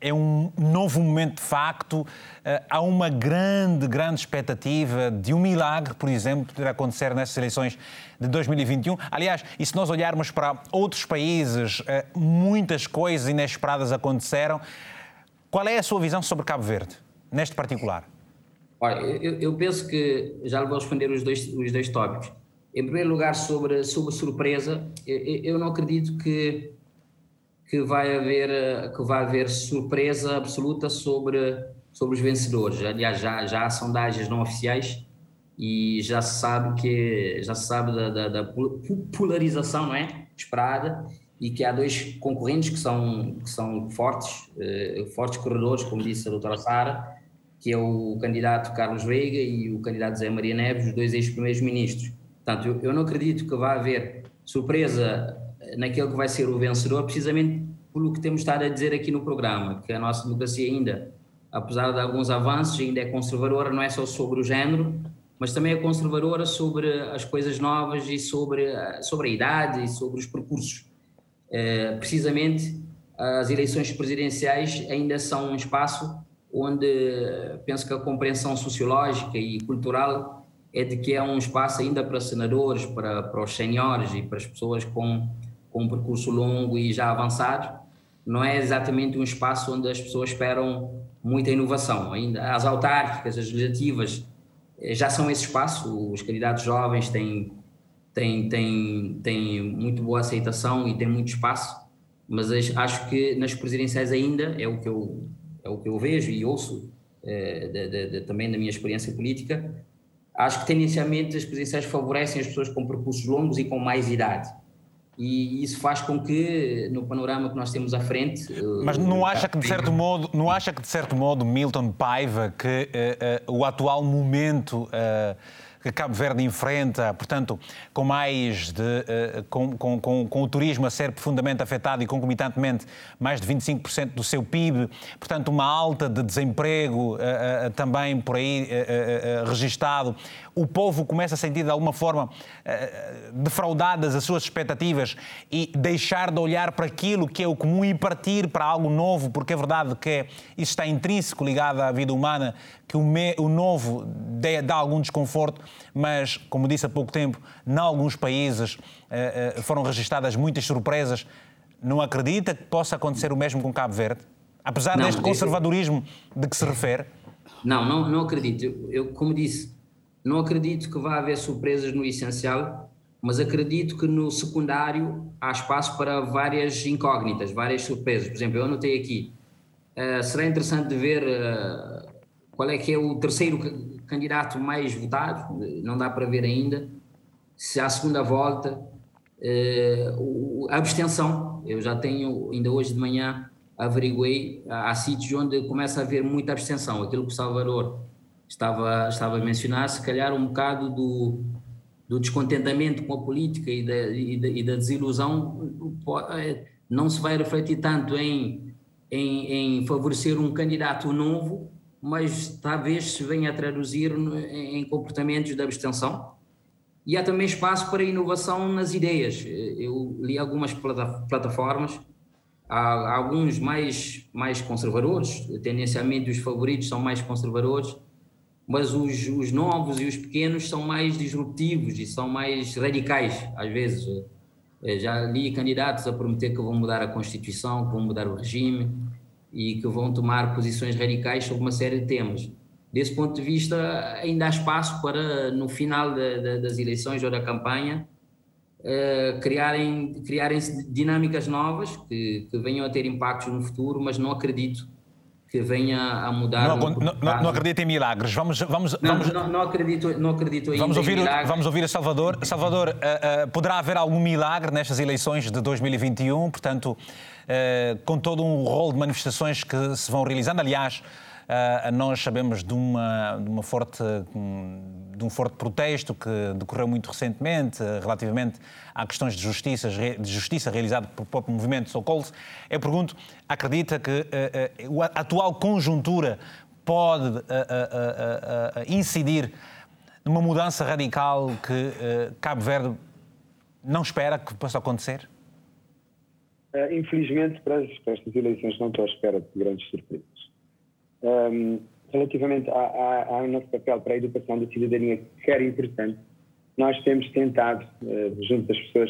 É um novo momento de facto. Eh, há uma grande, grande expectativa de um milagre, por exemplo, poder acontecer nessas eleições de 2021. Aliás, e se nós olharmos para outros países, eh, muitas coisas inesperadas aconteceram. Qual é a sua visão sobre Cabo Verde, neste particular? Olha, eu, eu penso que já vou responder os dois, os dois tópicos. Em primeiro lugar, sobre, sobre surpresa, eu, eu não acredito que que vai haver, que vai haver surpresa absoluta sobre, sobre os vencedores. Aliás, já, já há sondagens não oficiais e já se sabe que já se sabe da, da, da polarização não é esperada e que há dois concorrentes que são que são fortes eh, fortes corredores como disse a doutora Sara que é o candidato Carlos Veiga e o candidato Zé Maria Neves os dois ex-primeiros ministros portanto eu, eu não acredito que vá haver surpresa naquele que vai ser o vencedor, precisamente pelo que temos estado a dizer aqui no programa, que a nossa democracia ainda, apesar de alguns avanços, ainda é conservadora, não é só sobre o género, mas também é conservadora sobre as coisas novas e sobre, sobre a idade e sobre os percursos. É, precisamente, as eleições presidenciais ainda são um espaço onde penso que a compreensão sociológica e cultural é de que é um espaço ainda para senadores, para, para os senhores e para as pessoas com, com um percurso longo e já avançado. Não é exatamente um espaço onde as pessoas esperam muita inovação. Ainda as autárquicas, as legislativas, eh, já são esse espaço. Os candidatos jovens têm, têm, têm, têm muito boa aceitação e têm muito espaço, mas acho que nas presidenciais ainda é o que eu, é o que eu vejo e ouço é, de, de, de, também da minha experiência política. Acho que tendencialmente as presidenciais favorecem as pessoas com percursos longos e com mais idade e isso faz com que no panorama que nós temos à frente mas não acha que de certo modo não acha que de certo modo Milton Paiva que uh, uh, o atual momento uh, que Cabo Verde enfrenta, portanto, com mais de, uh, com, com, com, com, o turismo a ser profundamente afetado e concomitantemente mais de 25% do seu PIB, portanto, uma alta de desemprego uh, uh, também por aí registado, o povo começa a sentir de alguma forma defraudadas as suas expectativas e deixar de olhar para aquilo que é o comum e partir para algo novo, porque é verdade que isso está intrínseco ligado à vida humana, que o, me, o novo dá algum desconforto, mas, como disse há pouco tempo, em alguns países uh, uh, foram registradas muitas surpresas. Não acredita que possa acontecer o mesmo com Cabo Verde? Apesar não, deste conservadorismo de que se refere? Não, não, não acredito. Eu, como disse, não acredito que vá haver surpresas no essencial, mas acredito que no secundário há espaço para várias incógnitas, várias surpresas. Por exemplo, eu anotei aqui, uh, será interessante de ver qual é que é o terceiro candidato mais votado, não dá para ver ainda, se há segunda volta, eh, a abstenção, eu já tenho, ainda hoje de manhã averiguei, há sítios onde começa a haver muita abstenção, aquilo que o Salvador estava, estava a mencionar, se calhar um bocado do, do descontentamento com a política e da, e da, e da desilusão eh, não se vai refletir tanto em, em, em favorecer um candidato novo, mas talvez se venha a traduzir em comportamentos de abstenção. E há também espaço para inovação nas ideias. Eu li algumas plataformas, há alguns mais, mais conservadores, tendencialmente os favoritos são mais conservadores, mas os, os novos e os pequenos são mais disruptivos e são mais radicais, às vezes. Já li candidatos a prometer que vão mudar a Constituição, que vão mudar o regime, e que vão tomar posições radicais sobre uma série de temas. Desse ponto de vista, ainda há espaço para, no final de, de, das eleições ou da campanha, uh, criarem, criarem dinâmicas novas que, que venham a ter impactos no futuro, mas não acredito que venha a mudar. Não, não, não, em milagres. Vamos, vamos, não, vamos, não, não acredito, não acredito vamos ouvir, em milagres. Vamos ouvir a Salvador. Salvador, uh, uh, poderá haver algum milagre nestas eleições de 2021? Portanto, uh, com todo um rol de manifestações que se vão realizando. Aliás, nós sabemos de, uma, de, uma forte, de um forte protesto que decorreu muito recentemente uh, relativamente a questões de justiça, de justiça realizado pelo próprio movimento Socols. Eu pergunto, acredita que uh, a atual conjuntura pode incidir numa mudança radical que Cabo Verde não espera que possa acontecer? infelizmente, para, estas eleições não estou à espera de grandes surpresas. Um, relativamente ao nosso papel para a educação da cidadania, que era importante, nós temos tentado, uh, junto das pessoas,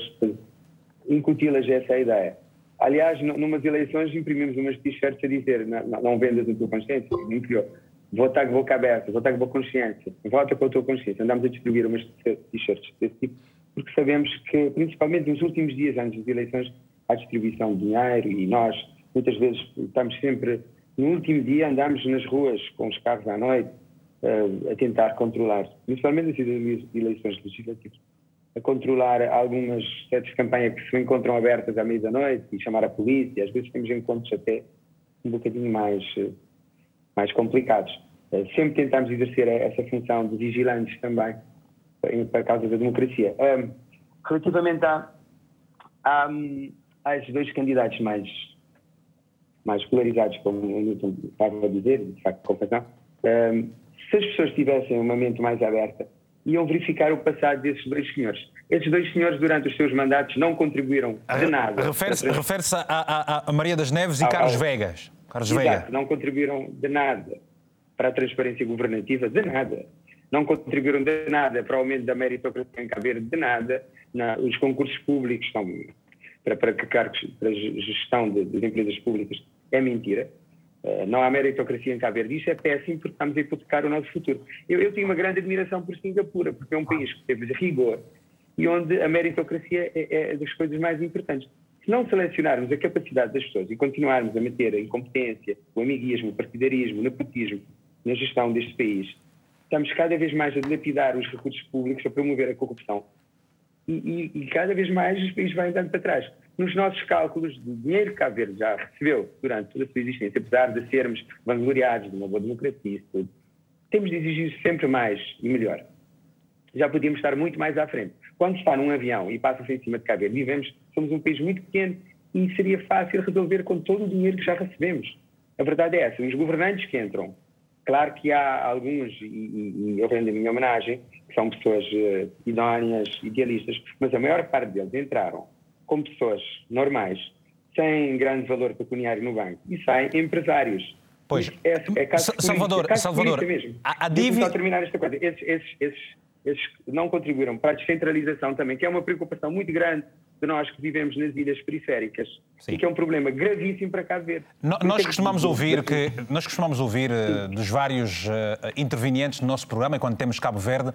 incuti-las essa ideia. Aliás, numas eleições imprimimos umas t-shirts a dizer não, não vendas a tua consciência, não criou. Vota com boca aberta, vota com boa consciência, vota com a tua consciência. Andamos a distribuir umas t-shirts desse tipo, porque sabemos que, principalmente nos últimos dias antes das eleições, há distribuição de dinheiro e nós, muitas vezes, estamos sempre no último dia andámos nas ruas com os carros à noite uh, a tentar controlar, principalmente nas eleições legislativas, a controlar algumas sedes de campanha que se encontram abertas à meia-noite e chamar a polícia. Às vezes temos encontros até um bocadinho mais, uh, mais complicados. Uh, sempre tentamos exercer essa função de vigilantes também para causa da democracia. relativamente a, a, a esses dois candidatos mais mais polarizados, como o Newton estava a dizer, de facto, razão, um, se as pessoas tivessem uma mente mais aberta, iam verificar o passado desses dois senhores. Esses dois senhores, durante os seus mandatos, não contribuíram de nada. Refere-se refere a, a, a, Maria das Neves e ao, Carlos Vegas. Carlos Exato, Vega. não contribuíram de nada para a transparência governativa, de nada. não contribuíram de nada para o aumento da meritocracia em Cabo Verde, de nada. os concursos públicos estão para, para cargos para gestão de, das empresas públicas é mentira. Uh, não há meritocracia em Cabo Verde. Isso é péssimo porque estamos a hipotecar o nosso futuro. Eu, eu tenho uma grande admiração por Singapura, porque é um país que teve rigor e onde a meritocracia é, é das coisas mais importantes. Se não selecionarmos a capacidade das pessoas e continuarmos a meter a incompetência, o amiguismo, o partidarismo, o nepotismo na gestão deste país, estamos cada vez mais a dilapidar os recursos públicos para promover a corrupção e, e, cada vez mais os países vão andando para trás. Nos nossos cálculos do dinheiro que Cabo Verde já recebeu durante toda a sua existência, apesar de sermos vangloriados de uma boa democracia, tudo, temos de exigir sempre mais e melhor. Já podíamos estar muito mais à frente. Quando está num avião e passa-se em cima de Cabo Verde, vivemos, somos um país muito pequeno e seria fácil resolver com todo o dinheiro que já recebemos. A verdade é essa, os governantes que entram, claro que há alguns, e, e, e eu rendo a minha homenagem, são pessoas uh, idóneas, idealistas, mas a maior parte deles entraram como pessoas normais, sem grande valor pecuniário no banco, e saem empresários. Pois, é, é Salvador, é Salvador, mesmo. a, a dívida... só terminar esta coisa. Esses, esses, esses, esses não contribuíram para a descentralização também, que é uma preocupação muito grande de nós que vivemos nas ilhas periféricas Sim. e que é um problema gravíssimo para cá ver. No, nós costumamos ouvir que nós costumamos ouvir uh, dos vários uh, intervenientes no nosso programa, quando temos Cabo Verde, uh,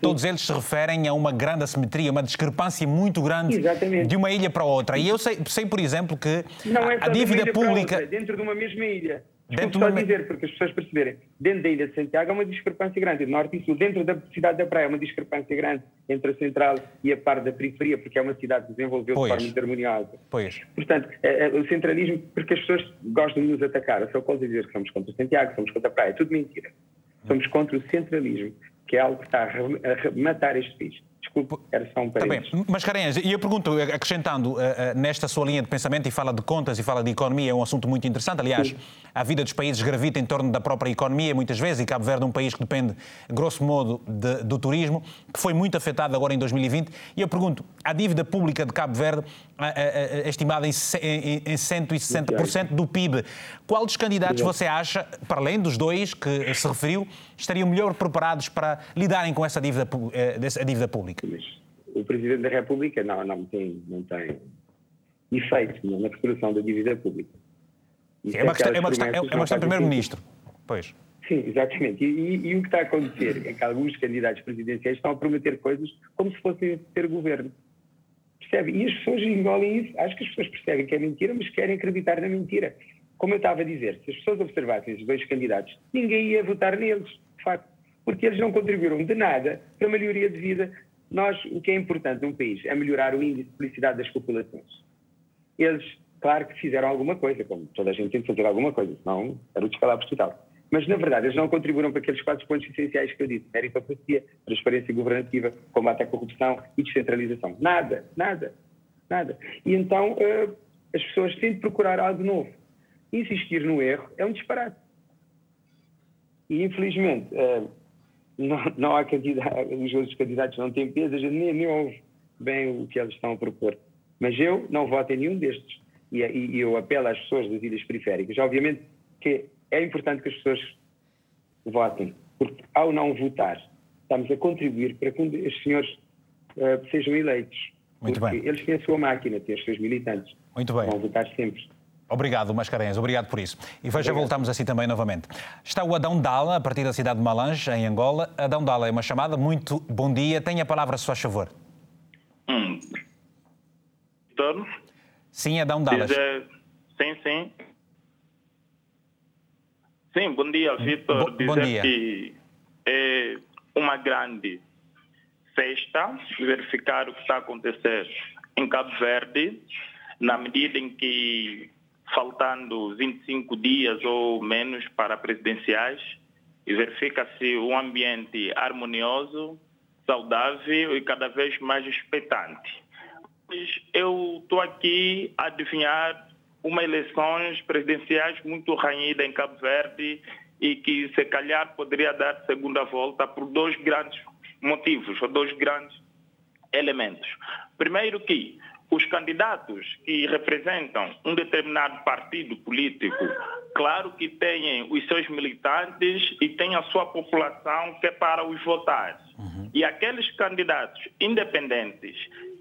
todos eles se referem a uma grande assimetria, uma discrepância muito grande Exatamente. de uma ilha para outra. E eu sei, sei por exemplo, que Não é a, a dívida pública outra, dentro de uma mesma ilha. Desculpe só dizer, porque as pessoas perceberem, dentro da Ilha de Santiago há uma discrepância grande, norte e sul. Dentro da cidade da Praia há uma discrepância grande entre a central e a parte da periferia, porque é uma cidade que se desenvolveu pois. de forma harmoniosa. Pois. Portanto, é, é, o centralismo, porque as pessoas gostam de nos atacar. Só posso dizer que somos contra Santiago, somos contra a Praia. É tudo mentira. Somos contra o centralismo, que é algo que está a matar este país. Desculpe, era só um tá parênteses. Tá Mascarenhas, e eu pergunto, acrescentando uh, uh, nesta sua linha de pensamento, e fala de contas e fala de economia, é um assunto muito interessante. Aliás, Sim. A vida dos países gravita em torno da própria economia, muitas vezes, e Cabo Verde é um país que depende, grosso modo, de, do turismo, que foi muito afetado agora em 2020. E eu pergunto, a dívida pública de Cabo Verde, uh, estimada em, em, em 160% do PIB, qual dos candidatos você acha, para além dos dois que se referiu, estariam melhor preparados para lidarem com essa dívida, essa dívida pública? o Presidente da República não, não, tem, não tem efeito na recuperação da dívida pública. É uma questão, é uma questão, é uma questão do Primeiro-Ministro. Pois. Sim, exatamente. E, e, e, o que está a acontecer é que alguns candidatos presidenciais estão a prometer coisas como se fossem ter governo. Percebe? E as pessoas engolem isso. Acho que as pessoas percebem que é mentira, mas querem acreditar na mentira. Como eu estava a dizer, se as pessoas observassem os dois candidatos, ninguém ia votar neles, de facto, porque eles não contribuíram de nada para a melhoria de vida nós, o que é importante num país é melhorar o índice de felicidade das populações. Eles, claro que fizeram alguma coisa, como toda a gente tem de fazer alguma coisa, senão era o descalabro total. Mas, na verdade, eles não contribuíram para aqueles quatro pontos essenciais que eu disse: meritocracia, transparência governativa, combate à corrupção e descentralização. Nada, nada, nada. E então uh, as pessoas têm de procurar algo novo. Insistir no erro é um disparate. E, infelizmente, uh, não, não há candidato, os outros candidatos não têm peso, a gente nem, nem ouve bem o que eles estão a propor. Mas eu não voto em nenhum destes. E, e, eu apelo às pessoas das ilhas periféricas. Obviamente que é importante que as pessoas votem, porque ao não votar, estamos a contribuir para que estes senhores uh, sejam eleitos. Muito porque bem. Eles têm a sua máquina, têm os seus militantes. Muito bem. Vão votar sempre. Obrigado, Mascarenhas. Obrigado por isso. E veja, voltamos assim também novamente. Está o Adão Dala, a partir da cidade de Malange, em Angola. Adão Dala é uma chamada. Muito bom dia. Tenha a palavra, se faz favor. Hum. Sim, Adão Dala. Dizer... Sim, sim. Sim, bom dia, Vitor. Bo bom dia. que é uma grande festa verificar o que está a acontecer em Cabo Verde na medida em que, faltando 25 dias ou menos para presidenciais, verifica-se um ambiente harmonioso, saudável e cada vez mais expectante. Eu estou aqui a adivinhar uma eleições presidenciais muito ranhida em Cabo Verde e que, se calhar, poderia dar segunda volta por dois grandes motivos, ou dois grandes elementos. Primeiro que os candidatos que representam um determinado partido político, claro que têm os seus militantes e têm a sua população que é para os votar. Uhum. E aqueles candidatos independentes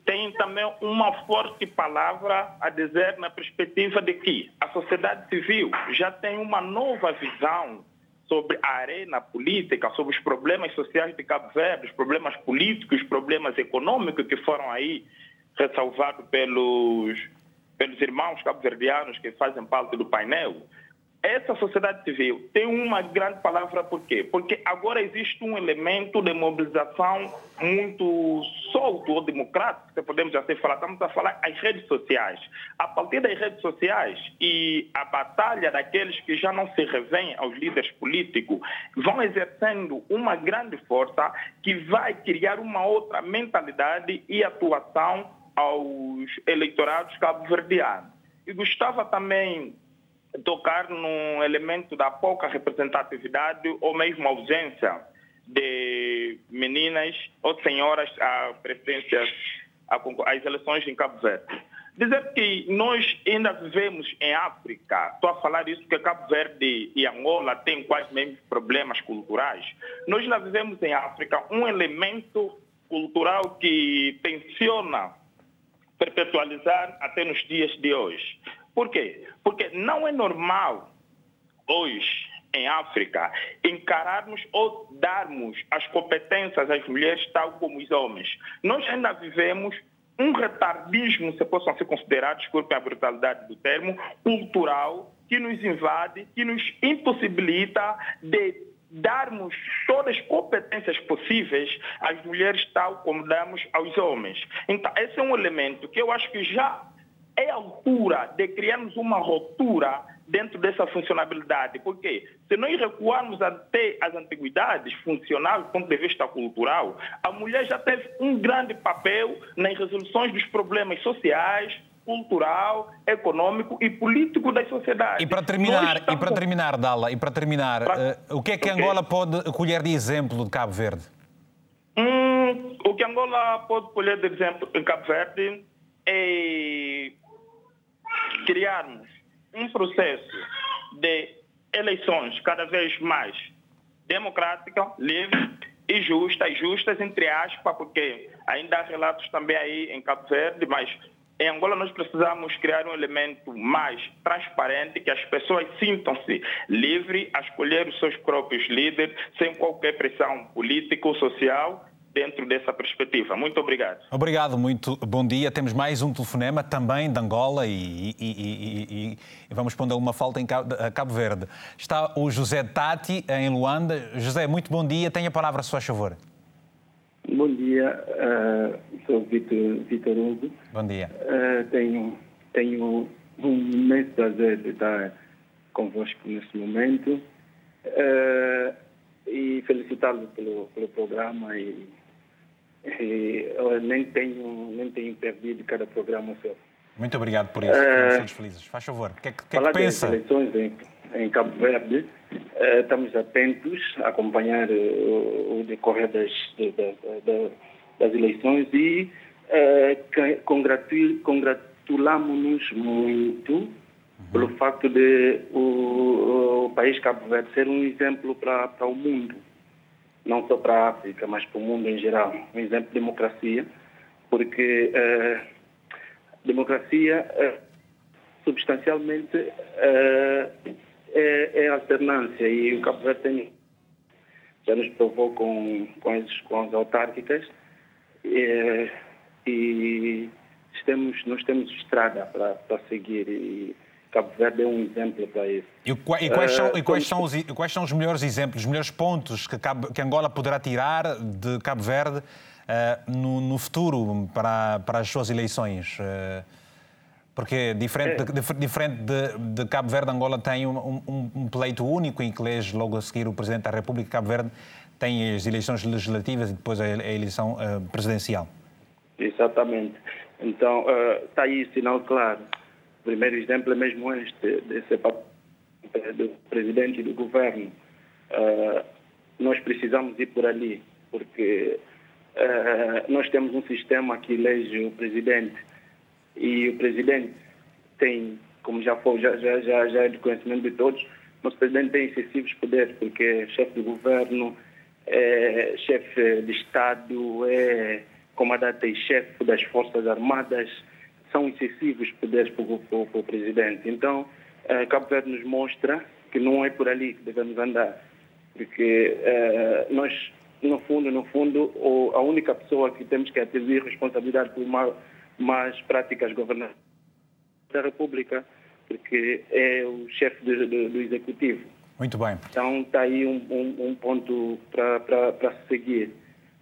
têm também uma forte palavra a dizer na perspectiva de que a sociedade civil já tem uma nova visão sobre a arena política, sobre os problemas sociais de Cabo Verde, os problemas políticos, os problemas econômicos que foram aí ressalvado pelos, pelos irmãos cabo-verdianos que fazem parte do painel, essa sociedade civil tem uma grande palavra por quê? Porque agora existe um elemento de mobilização muito solto ou democrático, se podemos assim falar. Estamos a falar as redes sociais. A partir das redes sociais e a batalha daqueles que já não se revêem aos líderes políticos vão exercendo uma grande força que vai criar uma outra mentalidade e atuação aos eleitorados cabo-verdianos. E gostava também tocar num elemento da pouca representatividade ou mesmo ausência de meninas ou senhoras à presidência às eleições em Cabo Verde. Dizer que nós ainda vivemos em África, estou a falar isso porque Cabo Verde e Angola têm quase mesmos problemas culturais. Nós ainda vivemos em África um elemento cultural que tensiona perpetualizar até nos dias de hoje. Por quê? Porque não é normal hoje em África encararmos ou darmos as competências às mulheres tal como os homens. Nós ainda vivemos um retardismo, se possam ser considerados, desculpem a brutalidade do termo, cultural, que nos invade, que nos impossibilita de darmos todas as competências possíveis às mulheres, tal como damos aos homens. Então, esse é um elemento que eu acho que já é a altura de criarmos uma ruptura dentro dessa funcionabilidade. Porque se nós recuarmos até as antiguidades funcionais do ponto de vista cultural, a mulher já teve um grande papel nas resoluções dos problemas sociais, cultural, econômico e político das sociedades. E para terminar, estamos... e para terminar Dala, e para terminar. Uh, o que é que okay. Angola pode colher de exemplo de Cabo Verde? Hum, o que Angola pode colher de exemplo em Cabo Verde é criarmos um processo de eleições cada vez mais democrática, livre e justa, justas entre aspas, porque ainda há relatos também aí em Cabo Verde, mas em Angola nós precisamos criar um elemento mais transparente, que as pessoas sintam-se livres a escolher os seus próprios líderes, sem qualquer pressão política ou social, dentro dessa perspectiva. Muito obrigado. Obrigado, muito bom dia. Temos mais um telefonema também de Angola e, e, e, e vamos pondo uma falta em Cabo Verde. Está o José Tati, em Luanda. José, muito bom dia. Tenha a palavra, se faz favor. Bom dia, uh, sou Vitor, Vitor Hugo. Bom dia. Uh, tenho, tenho um imenso prazer de estar convosco neste momento uh, e felicitá-lo pelo, pelo programa e, e eu nem tenho, nem tenho perdido cada programa seu. Muito obrigado por isso, uh, felizes. Faz favor, o que é que, que, é que pensa? eleições em, em Cabo Verde, uh, estamos atentos a acompanhar uh, o decorrer das, de, de, de, das eleições e uh, congratulamos-nos muito uhum. pelo facto de o, o, país Cabo Verde ser um exemplo para o mundo, não só para a África, mas para o mundo em geral. Um exemplo de democracia, porque democracia substancialmente é, é, alternância e o Cabo Verde tem, já nos provou com, com, as, com as autárquicas e temos, nós temos estrada para, para seguir e Cabo Verde é um exemplo para isso. E, e, quais, são, e quais, são os, quais são os melhores exemplos, os melhores pontos que, Cabo, que Angola poderá tirar de Cabo Verde uh, no, no, futuro para, para as suas eleições? Uh, porque diferente, é. de, diferente de, de, Cabo Verde, Angola tem um, um, um, pleito único em que elege logo a seguir o Presidente da República. Cabo Verde tem as eleições legislativas e depois a, eleição uh, presidencial. Exatamente. Então, está aí sinal claro. O primeiro exemplo é mesmo este, desse papel do Presidente do Governo. Uh, nós precisamos ir por ali, porque nós temos um sistema que elege o Presidente E o presidente tem, como já foi, já, já, já, já é de conhecimento de todos, nosso presidente tem excessivos poderes, porque é chefe do governo, é chefe de Estado, é comandante e chefe das Forças Armadas, são excessivos poderes para o, presidente. Então, eh, Cabo Verde nos mostra que não é por ali que devemos andar, porque eh, nós, no fundo, no fundo, a única pessoa que temos que atribuir responsabilidade por mais práticas governamentais da República porque é o chefe do, do, do, Executivo. Muito bem. Então está aí um, um, um ponto para seguir.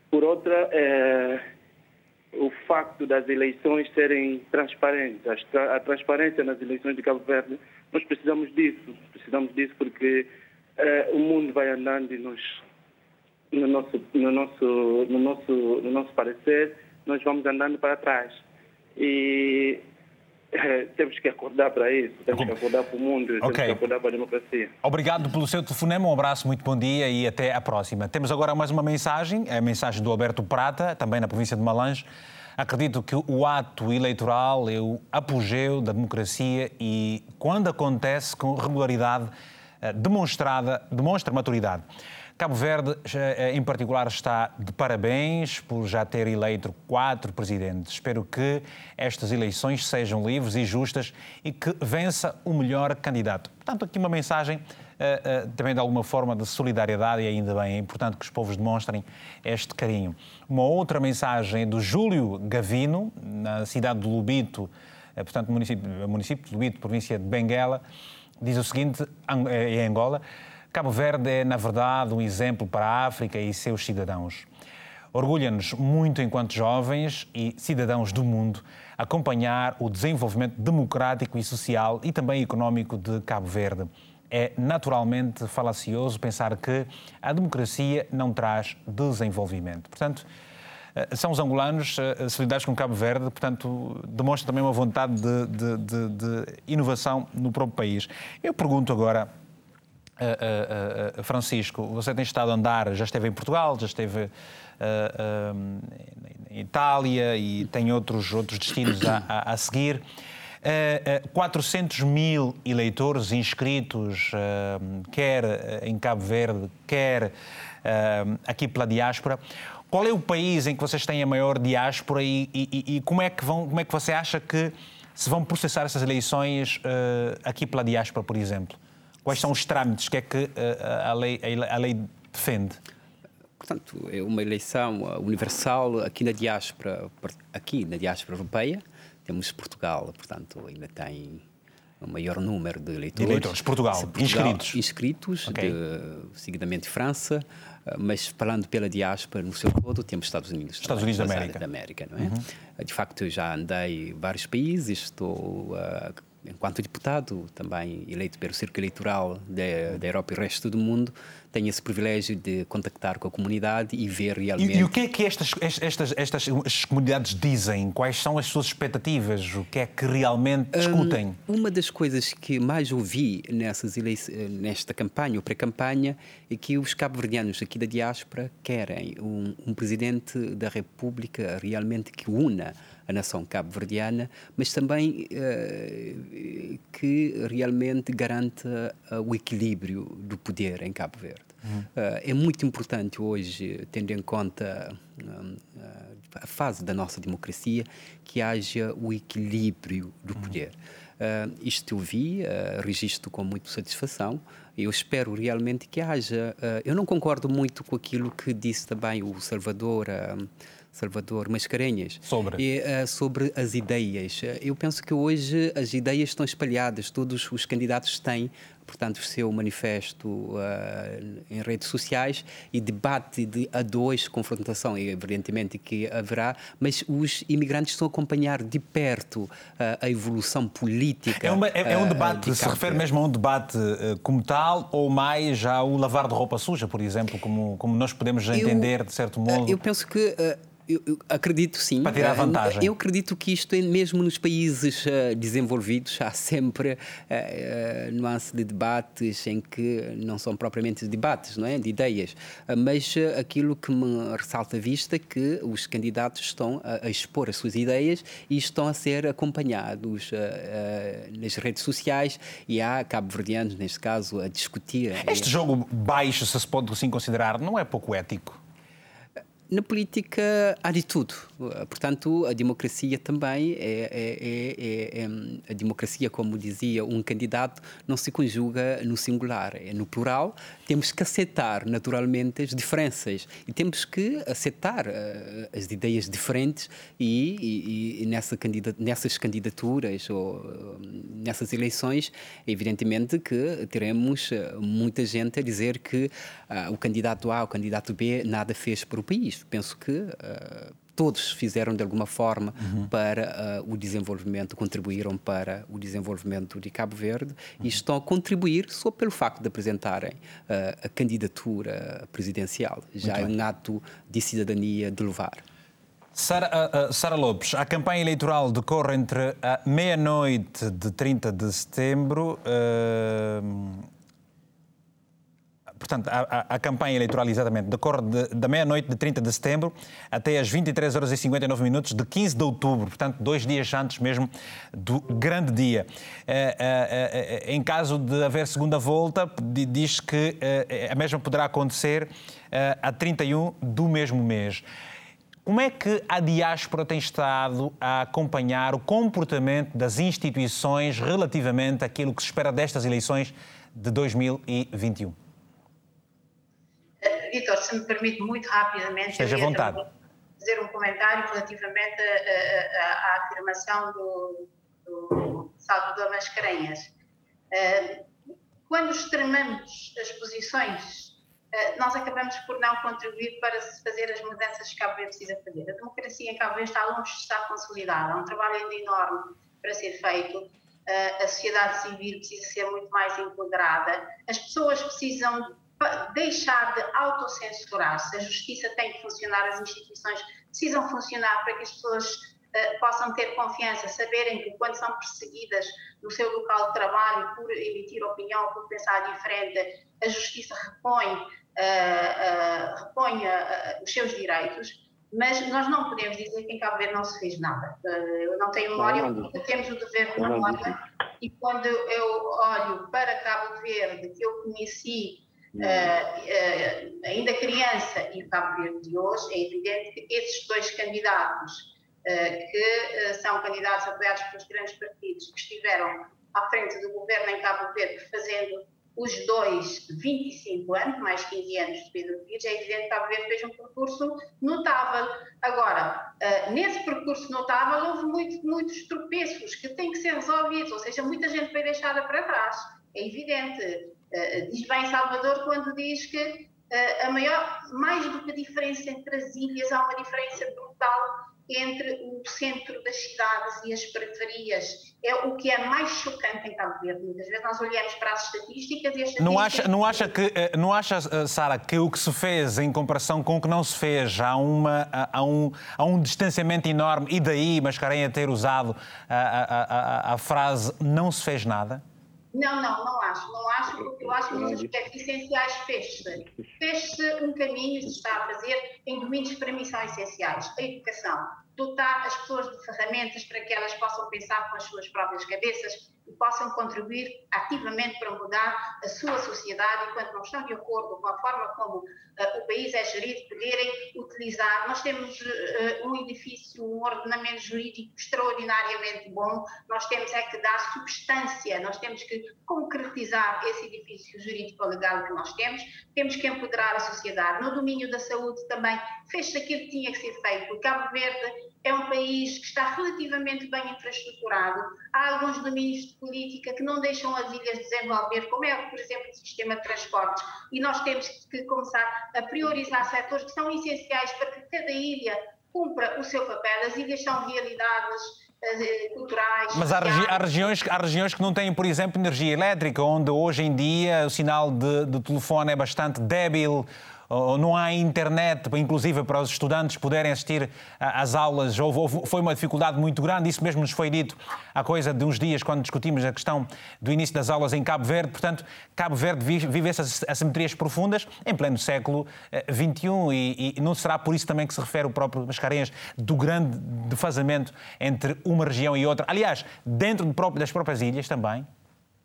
Por outra, é, o facto das eleições serem transparentes, a, transparência nas eleições de Cabo Verde, nós precisamos disso. Precisamos disso porque é, o mundo vai andando e nós, no nosso, no, nosso, no, nosso, no nosso parecer, nós vamos andando para trás. E temos que acordar para isso, temos que acordar para o mundo, temos okay. que acordar para a democracia. Obrigado pelo seu telefonema, um abraço, muito bom dia e até à próxima. Temos agora mais uma mensagem, é a mensagem do Alberto Prata, também na província de Malange. Acredito que o ato eleitoral é o apogeu da democracia e, quando acontece com regularidade eh, demonstrada, demonstra maturidade. Cabo Verde, eh, em particular, está de parabéns por já ter eleito quatro presidentes. Espero que estas eleições sejam livres e justas e que vença o melhor candidato. Portanto, aqui uma mensagem uh, uh, também de alguma forma de solidariedade e ainda bem, é importante que os povos demonstrem este carinho. Uma outra mensagem do Júlio Gavino, na cidade de Lubito, portanto, município, município de Lubito, província de Benguela, diz o seguinte, em Angola, Cabo Verde é, na verdade, um exemplo para a África e seus cidadãos. Orgulha-nos muito, enquanto jovens e cidadãos do mundo, acompanhar o desenvolvimento democrático e social e também económico de Cabo Verde. É naturalmente falacioso pensar que a democracia não traz desenvolvimento. Portanto, eh, são os angolanos eh, solidários com Cabo Verde, portanto, demonstram também uma vontade de, de, de, de inovação no próprio país. Eu pergunto agora Uh, uh, Francisco, você tem estado a andar, já esteve em Portugal, já esteve em Itália e tem outros, outros destinos a, a, a seguir. 400 mil eleitores inscritos, quer em Cabo Verde, quer aqui pela diáspora. Qual é o país em que vocês têm a maior diáspora e, e, e como, é que vão, como é que você acha que se vão processar essas eleições aqui pela diáspora, por exemplo? Quais são os trâmites que é que eh, a lei, a lei defende? Portanto, é uma eleição eh, universal aqui na diáspora, aqui na diáspora europeia. Temos Portugal, portanto, ainda tem o maior número de eleitores. eleitores, Portugal, Portugal inscritos. Inscritos, okay. de, seguidamente França, eh, mas falando pela diáspora no seu todo, temos Estados Unidos. Estados Unidos da América. da América. não é? Uhum. De facto, eu já andei em vários países, estou uh, enquanto deputado, também eleito pelo Círculo Eleitoral da, da Europa e o resto do mundo, tenho esse privilégio de contactar com a comunidade e ver realmente. E, e o que é que estas, estas, estas, estas comunidades dizem? Quais são as suas expectativas? O que é que realmente discutem? Um, uma das coisas que mais ouvi nessas nesta campanha, ou pré-campanha, é que os cabo-verdianos aqui da diáspora querem um, um presidente da República realmente que una a nação cabo-verdiana, mas também uh, que realmente garanta uh, o equilíbrio do poder em Cabo Verde. Uhum. Uh, é muito importante hoje, tendo em conta a fase da nossa democracia, que haja o equilíbrio do uhum. poder. Uh, isto eu vi, uh, registro com muita satisfação. Eu espero realmente que haja. Uh, eu não concordo muito com aquilo que disse também o Salvador. Uh, Salvador Mascarenhas. Sobre? E, uh, sobre as ideias. Eu penso que hoje as ideias estão espalhadas, todos os candidatos têm portanto, o seu manifesto uh, em redes sociais e debate de a dois, confrontação, evidentemente que haverá, mas os imigrantes estão a acompanhar de perto uh, a evolução política. É, uma, é, é um debate, de se refere mesmo a um debate como tal, ou mais já o lavar de roupa suja, por exemplo, como, como nós podemos entender, eu, de certo modo? Eu penso que eu, eu, acredito sim. Para tirar vantagem. Eu acredito que isto, é mesmo nos países uh, desenvolvidos, há sempre uh, nuance de debates em que não são propriamente debates, não é? De ideias. Mas aquilo que me ressalta a vista é que os candidatos estão a, a expor as suas ideias e estão a ser acompanhados nas redes sociais e há cabo-verdianos, neste caso, a discutir. Este jogo baixo, se se pode assim considerar, não é pouco ético? Na política há de tudo. Portanto, a democracia também é, é, é, é, a democracia, como dizia um candidato, não se conjuga no singular, é no plural. Temos que aceitar naturalmente as diferenças e temos que aceitar uh, as ideias diferentes e, e, e nessa candidat nessas candidaturas ou uh, nessas eleições, evidentemente que teremos muita gente a dizer que uh, o candidato A, o candidato B nada fez para o país. Penso que todos fizeram de alguma forma uhum. para uh, o desenvolvimento, contribuíram para o desenvolvimento de Cabo Verde uhum. e estão a contribuir só pelo facto de apresentarem uh, a candidatura presidencial. Já Muito é bem. um ato de cidadania de levar. Sara, uh, Sara Lopes, a campanha eleitoral decorre entre a meia-noite de 30 de setembro portanto, a, a, a, campanha eleitoral exatamente decorre de, da meia-noite de 30 de setembro até às 23 horas e 59 minutos de 15 de outubro, portanto, dois dias antes mesmo do grande dia. É, é, em caso de haver segunda volta, diz que a mesma poderá acontecer a 31 do mesmo mês. Como é que a diáspora tem estado a acompanhar o comportamento das instituições relativamente àquilo que se espera destas eleições de 2021? Vitor, se me permite muito rapidamente. Seja à vontade. Fazer um comentário relativamente à afirmação do, do, Salvador Mascarenhas. Eh, quando extremamos as posições, eh, nós acabamos por não contribuir para se fazer as mudanças que Cabo Verde precisa fazer. A democracia em Cabo Verde está longe de estar consolidada, há um trabalho ainda enorme para ser feito. Eh, a sociedade civil precisa ser muito mais empoderada, as pessoas precisam deixar de autocensurar-se. A justiça tem que funcionar, as instituições precisam funcionar para que as pessoas uh, possam ter confiança, saberem que quando são perseguidas no seu local de trabalho por emitir opinião, por pensar diferente, a justiça repõe, uh, uh, repõe os seus direitos. Mas nós não podemos dizer que em Cabo Verde não se fez nada. eu não tenho memória, porque temos o dever de memória. E quando eu olho para Cabo Verde, que eu conheci Uh, uh, ainda criança e o Cabo Verde de hoje, é evidente que esses dois candidatos, uh, que são candidatos apoiados pelos grandes partidos, que estiveram à frente do governo em Cabo Verde, fazendo os dois 25 anos, mais 15 anos de Pedro Pires, é evidente que Cabo Verde fez um percurso notável. Agora, nesse percurso notável houve muito, muitos tropeços que têm que ser resolvidos, ou seja, muita gente foi deixada para trás, é evidente. Uh, diz bem Salvador quando diz que uh, a maior, mais do que a diferença entre as ilhas, há uma diferença brutal entre o centro das cidades e as periferias. É o que é mais chocante em Cabo Verde. Muitas vezes nós olhamos para as estatísticas e as estatísticas... Não acha, não acha, que, não acha Sara, que o que se fez em comparação com o que não se fez, há, uma, há, um, há um distanciamento enorme e daí Mascarenha ter usado a, a, a, a frase não se fez nada? Não, não, não acho. Não acho, porque eu acho que nos aspectos essenciais fez-se. Fez-se um caminho, se está a fazer, em domínios para mim são essenciais. A educação. Dotar as pessoas de ferramentas para que elas possam pensar com as suas próprias cabeças e possam contribuir ativamente para mudar a sua sociedade e, quando não estão de acordo com a forma como uh, o país é gerido, poderem utilizar. Nós temos uh, um edifício, um ordenamento jurídico extraordinariamente bom, nós temos é que dar substância, nós temos que concretizar esse edifício jurídico-legal que nós temos, temos que empoderar a sociedade. No domínio da saúde também fez-se aquilo que tinha que ser feito. O Cabo Verde é um país que está relativamente bem infraestruturado. Há alguns domínios de política que não deixam as ilhas desenvolver, como é, por exemplo, o sistema de transportes. E nós temos que começar a priorizar setores que são essenciais para que cada ilha cumpra o seu papel. As ilhas são realidades eh, culturais. Mas há, regi há, regiões, há regiões que não têm, por exemplo, energia elétrica, onde hoje em dia o sinal de, de telefone é bastante débil ou não há internet, inclusive para os estudantes poderem assistir às aulas, houve, foi uma dificuldade muito grande, isso mesmo nos foi dito há coisa de uns dias quando discutimos a questão do início das aulas em Cabo Verde, portanto, Cabo Verde vive essas assimetrias profundas em pleno século XXI e, e não será por isso também que se refere o próprio Mascarenhas do grande defazamento entre uma região e outra, aliás, dentro das próprias ilhas também?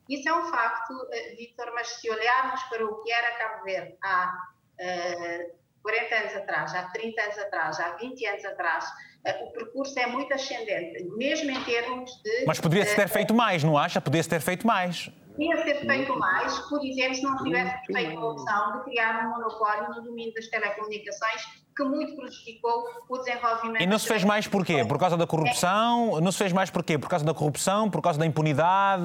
Isso é um facto, eh, Vítor, mas se olharmos para o que era Cabo Verde há uh, 40 anos atrás, há 30 anos atrás, há 20 anos atrás, uh, o percurso é muito ascendente, mesmo em termos de. Mas poderia-se ter uh, feito mais, não acha? Poderia-se ter feito mais. Podia ser feito mais, por exemplo, se não tivesse feito a opção de criar um monopólio no domínio das telecomunicações que muito prejudicou o desenvolvimento. E não se fez mais porquê? Por causa da corrupção? Não se fez mais porquê? Por causa da corrupção? Por causa da impunidade?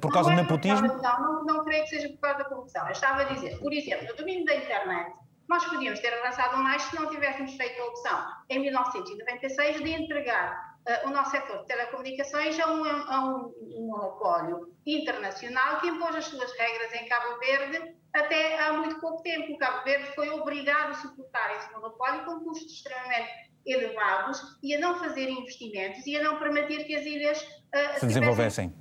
Por causa não do nepotismo? Não, não, não creio que seja por causa da corrupção. Eu estava a dizer, por exemplo, no domínio da internet, nós podíamos ter avançado mais se não tivéssemos feito a opção, em 1996, de entregar uh, o nosso setor de telecomunicações a um, a um, um monopólio internacional que impôs as suas regras em Cabo Verde até há muito pouco tempo. O Cabo Verde foi obrigado a suportar esse monopólio com custos extremamente elevados e a não fazer investimentos e a não permitir que as ilhas uh, se desenvolvessem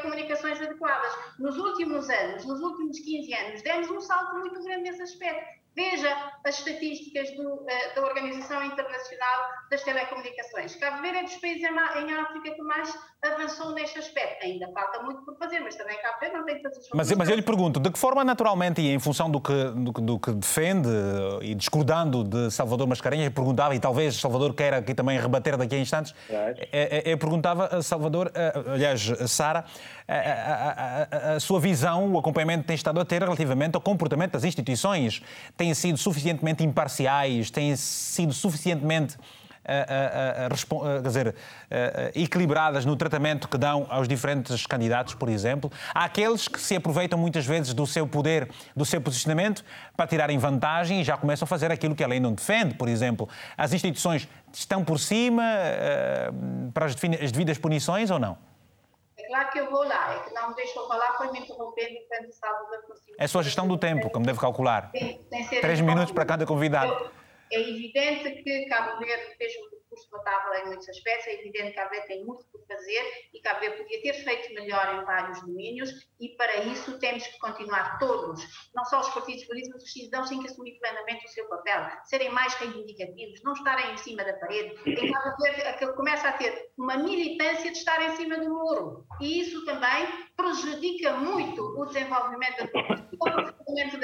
comunicações adequadas. Nos últimos anos, nos últimos 15 anos, demos um salto muito grande nesse aspecto. Veja as estatísticas do, uh, da Organização Internacional das Telecomunicações. Cabo Verde é dos países em África que mais avançou neste aspecto. Ainda falta muito por fazer, mas também Cabo Verde não tem que fazer mas, mas eu lhe pergunto, de que forma naturalmente e em função do que, do, do que defende e discordando de Salvador Mascarenhas, eu perguntava, e talvez Salvador queira aqui também rebater daqui a instantes, eu, eu perguntava a Salvador, aliás, Sara, a, a, a, a, sua visão, o acompanhamento que tem estado a ter relativamente ao comportamento das instituições. Têm sido suficientemente imparciais, têm sido suficientemente quer dizer, equilibradas no tratamento que dão aos diferentes candidatos, por exemplo. Há aqueles que se aproveitam muitas vezes do seu poder, do seu posicionamento, para tirarem vantagem e já começam a fazer aquilo que a lei não defende, por exemplo. As instituições estão por cima para as devidas punições ou não? É claro que eu vou lá, é que não me deixou falar, foi me interrompendo enquanto estava da É a sua gestão do tempo, como deve calcular. Três minutos para cada convidado. É evidente que Cabo Verde fez um notável em muitos aspectos, é evidente que Cabo Verde tem muito por fazer e Cabo Verde podia ter feito melhor em vários domínios e para isso temos que continuar todos, não só os partidos políticos, mas os cidadãos têm que assumir plenamente o seu papel, serem mais reivindicativos, não estarem em cima da parede. Em Cabo Verde começa a ter uma militância de estar em cima do muro e isso também prejudica muito o desenvolvimento da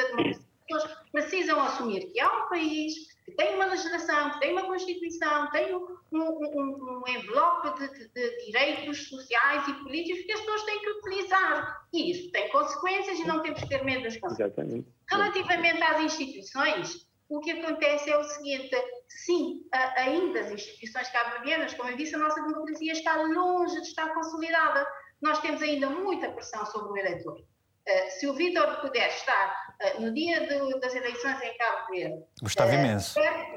democracia. As pessoas precisam assumir que há um país que tem uma legislação, que tem uma Constituição, tem um, um, um envelope de, de, direitos sociais e políticos que as pessoas têm que utilizar. E isso tem consequências e não temos que ter medo das consequências. Relativamente às instituições, o que acontece é o seguinte: sim, ainda as instituições cabo-verdianas, como eu disse, a nossa democracia está longe de estar consolidada. Nós temos ainda muita pressão sobre o eleitor. Eh, se o Vítor puder estar no dia do, das eleições em Cabo Verde, Gostava uh, imenso.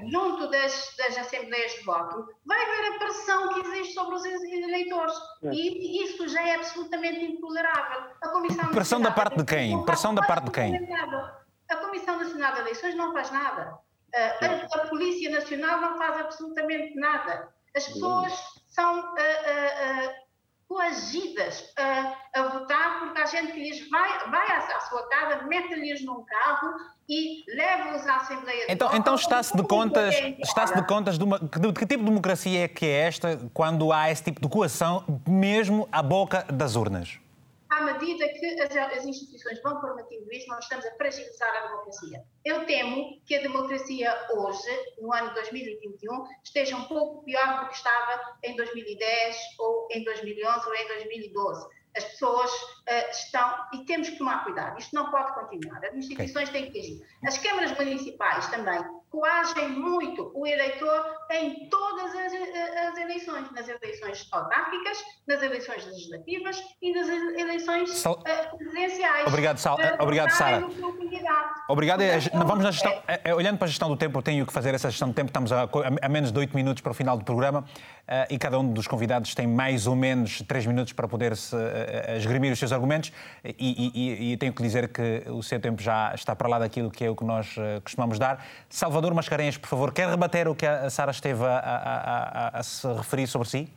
junto das, das assembleias de voto, vai ver a pressão que existe sobre os eleitores. É. E isso já é absolutamente intolerável. A Comissão pressão da parte de quem? Pressão da parte de quem? A Comissão Nacional de Eleições não faz nada. A, a, Polícia Nacional não faz absolutamente nada. As pessoas são coagidas a, a, votar porque a gente lhes vai, vai à, sua casa, mete-lhes num carro e leva-os à Assembleia então, de Então está-se de contas, está-se de contas de, uma, de que tipo de democracia é que é esta quando há esse tipo de coação mesmo à boca das urnas? À medida que as, as, instituições vão permitindo isso, nós estamos a fragilizar a democracia. Eu temo que a democracia hoje, no ano 2021, esteja um pouco pior do que estava em 2010, ou em 2011, ou em 2012 as pessoas uh, estão. E temos que tomar cuidado. Isto não pode continuar. As instituições têm que agir. As câmaras municipais também coagem muito o eleitor em todas as, eh, as eleições, nas eleições autárquicas, nas eleições legislativas e nas eleições Sal... uh, presidenciais. Obrigado, Sal... Obrigado Sara. Obrigado. É, vamos na gestão, é, é, olhando para a gestão do tempo, eu tenho que fazer essa gestão do tempo. Estamos a, a menos de 8 minutos para o final do programa uh, e cada um dos convidados tem mais ou menos 3 minutos para poder -se, uh, esgrimir os seus argumentos. E, e, e, tenho que dizer que o seu tempo já está para lá daquilo que é o que nós uh, costumamos dar. Salvador Mascarenhas, por favor, quer rebater o que a Sara esteve a, a, a, se referir sobre si?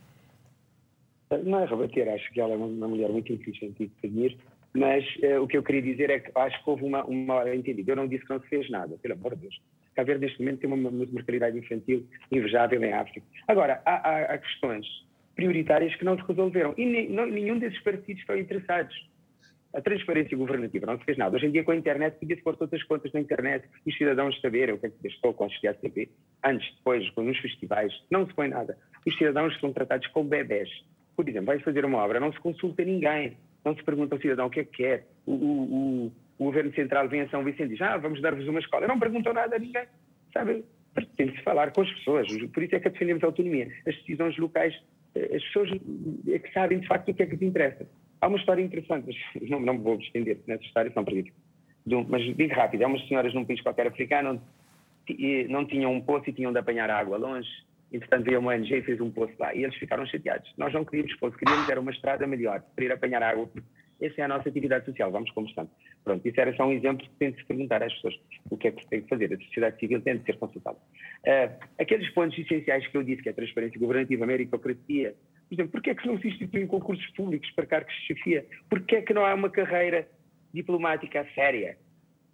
Não é rebater, acho que ela é uma mulher muito inteligente e que mas uh, o que eu queria dizer é que acho que houve uma, uma hora entendida. Eu não disse que não se fez nada, pelo amor de Deus. Cabo Verde, neste momento, tem uma, mortalidade infantil invejável em África. Agora, há, há, há questões prioritárias que não se resolveram e não, nenhum desses partidos estão interessados. A transparência governativa não se fez nada. Hoje em dia, com a internet, podia-se pôr todas as contas na internet e os cidadãos saberem o que é que estou com a CP, antes, depois, nos festivais. Não se põe nada. Os cidadãos são tratados como bebés. Por exemplo, vais fazer uma obra, não se consulta ninguém não se pergunta ao cidadão o que é que quer. O, o, o, governo central vem a São Vicente e diz, ah, vamos dar-vos uma escola. Não perguntam nada a ninguém, sabe? Tem de se falar com as pessoas. Por isso é que defendemos a autonomia. As decisões locais, eh, as pessoas é que sabem de facto o que é que lhes interessa. Há uma história interessante, mas [laughs] não, não vou estender nessa história, senão perdido. Mas digo rápido, há umas senhoras num país qualquer africano onde não tinham um poço e tinham de apanhar água longe Entretanto, veio uma ONG e fez um poço lá. E eles ficaram chateados. Nós não queríamos poço, queríamos era uma estrada melhor, para ir apanhar água. Essa é a nossa atividade social, vamos estamos. Pronto, isso era só um exemplo que tem de se perguntar às pessoas o que é que se tem que fazer. A sociedade civil tem de ser consultada. Uh, aqueles pontos essenciais que eu disse, que é transparência governativa, meritocracia, por exemplo, porquê é que não se instituem concursos públicos para cargos de chefia? Porquê é que não há uma carreira diplomática séria?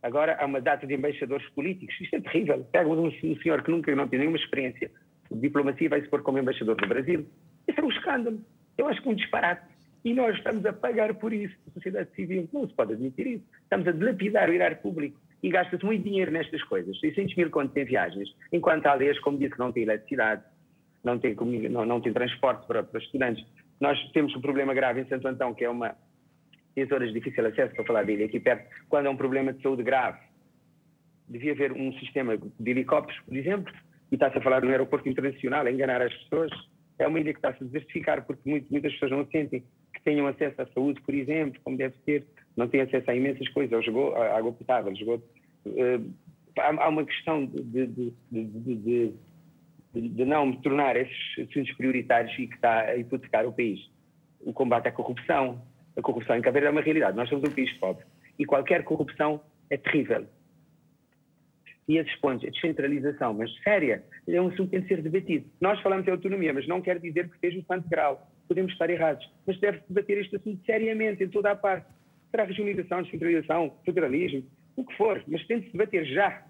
Agora há uma data de embaixadores políticos. Isto é terrível. Pega um senhor que nunca não tem nenhuma experiência diplomacia vai se pôr como embaixador do Brasil. Isso é um escândalo. Eu acho que um disparate. E nós estamos a pagar por isso, a sociedade civil. Não se pode admitir isso. Estamos a dilapidar o erário público. E gasta-se muito dinheiro nestas coisas. 600 mil contos em viagens, enquanto há leis, como disse, não tem eletricidade, não tem, não, não tem transporte para, para estudantes. Nós temos um problema grave em Santo Antão, que é uma. Tem horas de difícil acesso para falar dele aqui perto, quando é um problema de saúde grave. Devia haver um sistema de helicópteros, por exemplo, e está-se a falar no aeroporto internacional, a enganar as pessoas, é uma ideia que está-se a desertificar, porque muitas pessoas não sentem que tenham acesso à saúde, por exemplo, como deve ser, não têm acesso a imensas coisas, ao esgoto, à água potável, esgoto. Uh, há, uma questão de, de, de, de, não tornar esses assuntos prioritários e que está a hipotecar o país. O combate à corrupção. A corrupção em Cabo é uma realidade. Nós somos um país pobre. E qualquer corrupção é terrível e esses pontos, a descentralização, mas séria, é um assunto que tem de ser debatido. Nós falamos de autonomia, mas não quer dizer que seja um santo grau. Podemos estar errados, mas deve-se debater este assunto seriamente, em toda a parte. Será regionalização, descentralização, federalismo, o que for, mas tem de se debater já.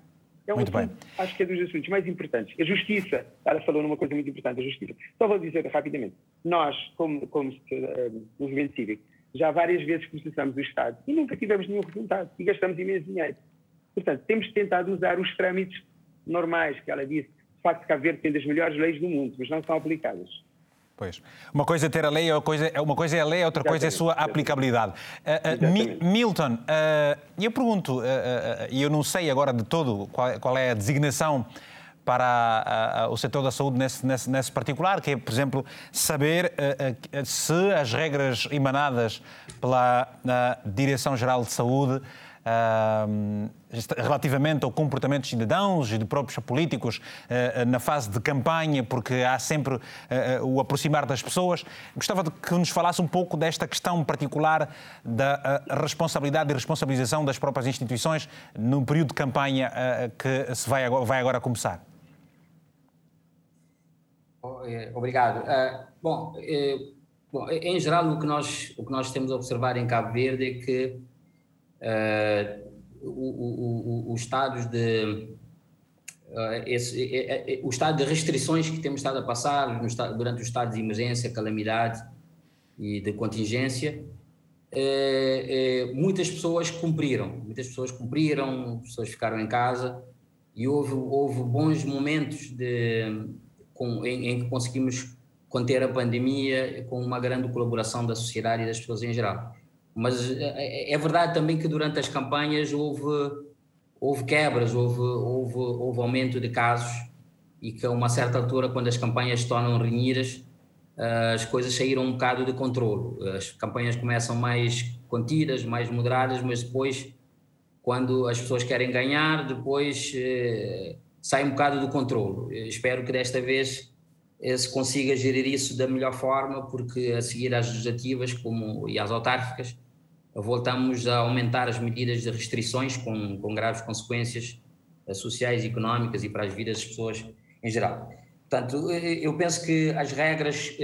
É um muito assunto, bem. acho que é dos assuntos mais importantes. A justiça, ela falou numa coisa muito importante, a justiça. Só vou dizer rapidamente, nós, como, como uh, movimento cívico, já várias vezes processamos o Estado e nunca tivemos nenhum resultado e gastamos imenso dinheiro. Portanto, temos tentado usar os trâmites normais que ela disse. De facto, Cabo Verde tem das melhores leis do mundo, mas não são aplicadas. Pois. Uma coisa é ter a lei, uma coisa é a lei, outra coisa é a sua aplicabilidade. Uh, uh, Milton, uh, eu pergunto, e eu não sei agora de todo qual, qual é a designação para o setor da saúde nesse, nesse, nesse, particular, que é, por exemplo, saber se as regras emanadas pela Direção-Geral de Saúde relativamente ao comportamento dos cidadãos e de próprios políticos uh, na fase de campanha, porque há sempre uh, o aproximar das pessoas. Gostava de que nos falasse um pouco desta questão particular da responsabilidade e responsabilização das próprias instituições no período de campanha que se vai agora, vai agora começar. Obrigado. bom, bom, em geral, o que, nós, o que nós temos a observar em Cabo Verde é que o, o, o, estado de uh, esse, é, o estado de restrições que temos estado a passar durante o estado de emergência, calamidade e de contingência, muitas pessoas cumpriram, muitas pessoas cumpriram, pessoas ficaram em casa e houve, houve bons momentos de, com, em, em que conseguimos conter a pandemia com uma grande colaboração da sociedade e das pessoas em geral. Mas é, é, é verdade também que durante as campanhas houve, houve quebras, houve, houve, houve aumento de casos e que a uma certa altura, quando as campanhas se tornam renhidas, eh, as coisas saíram um bocado de controle. As campanhas começam mais contidas, mais moderadas, mas depois quando as pessoas querem ganhar, depois eh, sai um bocado do controle. espero que desta vez eh, se consiga gerir isso da melhor forma, porque a seguir às legislativas como, e às autárquicas, voltamos a aumentar as medidas de restrições com, com graves consequências eh, sociais económicas e para as vidas das pessoas em geral. Portanto, eu penso que as regras,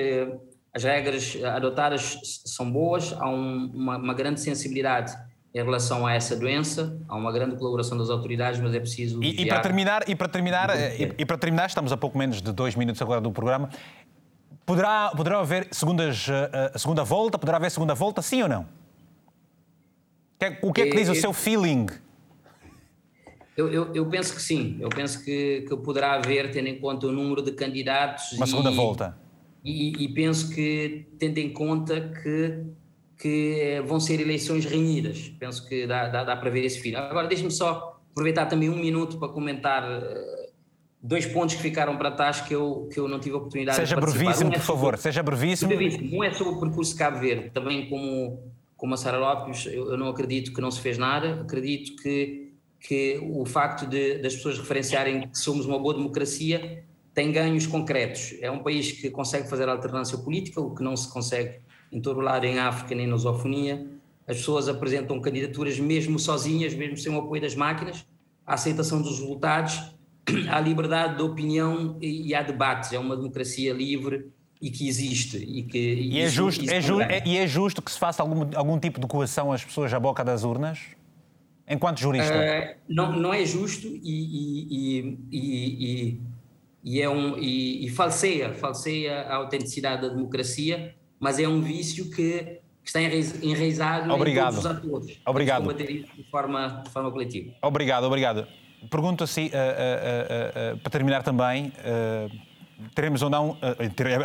as regras adotadas são boas, há um, uma, uma grande sensibilidade em relação a essa doença. Há uma grande colaboração das autoridades, mas é preciso. E, e para terminar, e para terminar, e, e, para terminar, estamos a pouco menos de dois minutos agora do programa. Poderá, poderá haver segundas, eh, segunda volta? Poderá haver segunda volta, sim ou não? O que é que diz o seu feeling? Eu, eu, eu, penso que sim. Eu penso que, que, poderá haver, tendo em conta o número de candidatos. Uma segunda volta. E, e penso que, tendo em conta que que vão ser eleições renhidas. Penso que dá, dá, dá para ver esse fim. Agora, deixe-me só aproveitar também um minuto para comentar uh, dois pontos que ficaram para trás que eu, que eu não tive a oportunidade seja de participar. Brevíssimo, um é por favor, seja brevíssimo. brevíssimo. Um é sobre o percurso de Cabo Verde. Também como, como a Sara Lopes, eu, eu, não acredito que não se fez nada. Acredito que, que o facto de, das pessoas referenciarem que somos uma boa democracia tem ganhos concretos. É um país que consegue fazer alternância política, o que não se consegue em todo o lado em África nem na lusofonia. As pessoas apresentam candidaturas mesmo sozinhas, mesmo sem o apoio das máquinas, a aceitação dos resultados, [clears throat] à liberdade de opinião e há debates. É uma democracia livre e que existe. E, que, e, é, justo, é, ju é, e é justo que se faça algum, algum tipo de coação às pessoas à boca das urnas? Enquanto jurista? Uh, não, não é justo e, e, e, é um, e, falseia, falseia a autenticidade da democracia mas é um vício que, que está enraizado obrigado. em todos os atores. Obrigado. combater isso de forma, de forma coletiva. Obrigado, obrigado. Pergunto assim, uh, uh, uh, para terminar também, teremos ou não,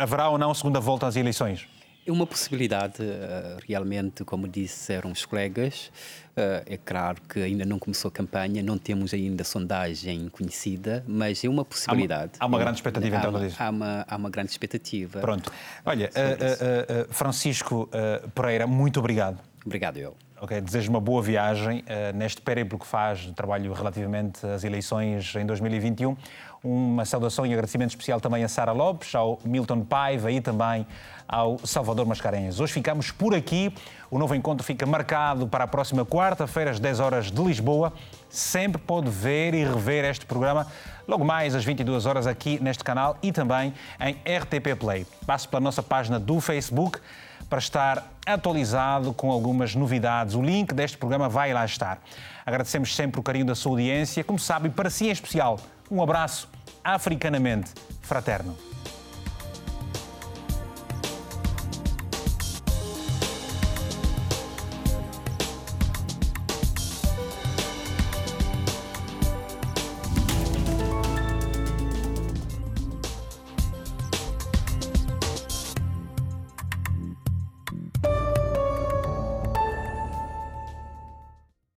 haverá ou não segunda volta às eleições? É uma possibilidade, eh, realmente, como disseram os colegas. Eh, é claro que ainda não começou a campanha, não temos ainda sondagem conhecida, mas é uma possibilidade. Há uma, há uma grande expectativa, então, disso. Há uma, há uma grande expectativa. Pronto. Olha, uh, uh, Francisco Pereira, muito obrigado. Obrigado, eu. Ok, desejo uma boa viagem uh, neste périplo que faz trabalho relativamente às eleições em 2021. Uma saudação e agradecimento especial também a Sara Lopes, ao Milton Paiva e também ao Salvador Mascarenhas. Hoje ficamos por aqui. O novo encontro fica marcado para a próxima quarta-feira, às 10 horas de Lisboa. Sempre pode ver e rever este programa logo mais às 22 horas aqui neste canal e também em RTP Play. Passe pela nossa página do Facebook para estar atualizado com algumas novidades. O link deste programa vai lá estar. Agradecemos sempre o carinho da sua audiência. Como sabe, para si em especial, um abraço africanamente fraterno.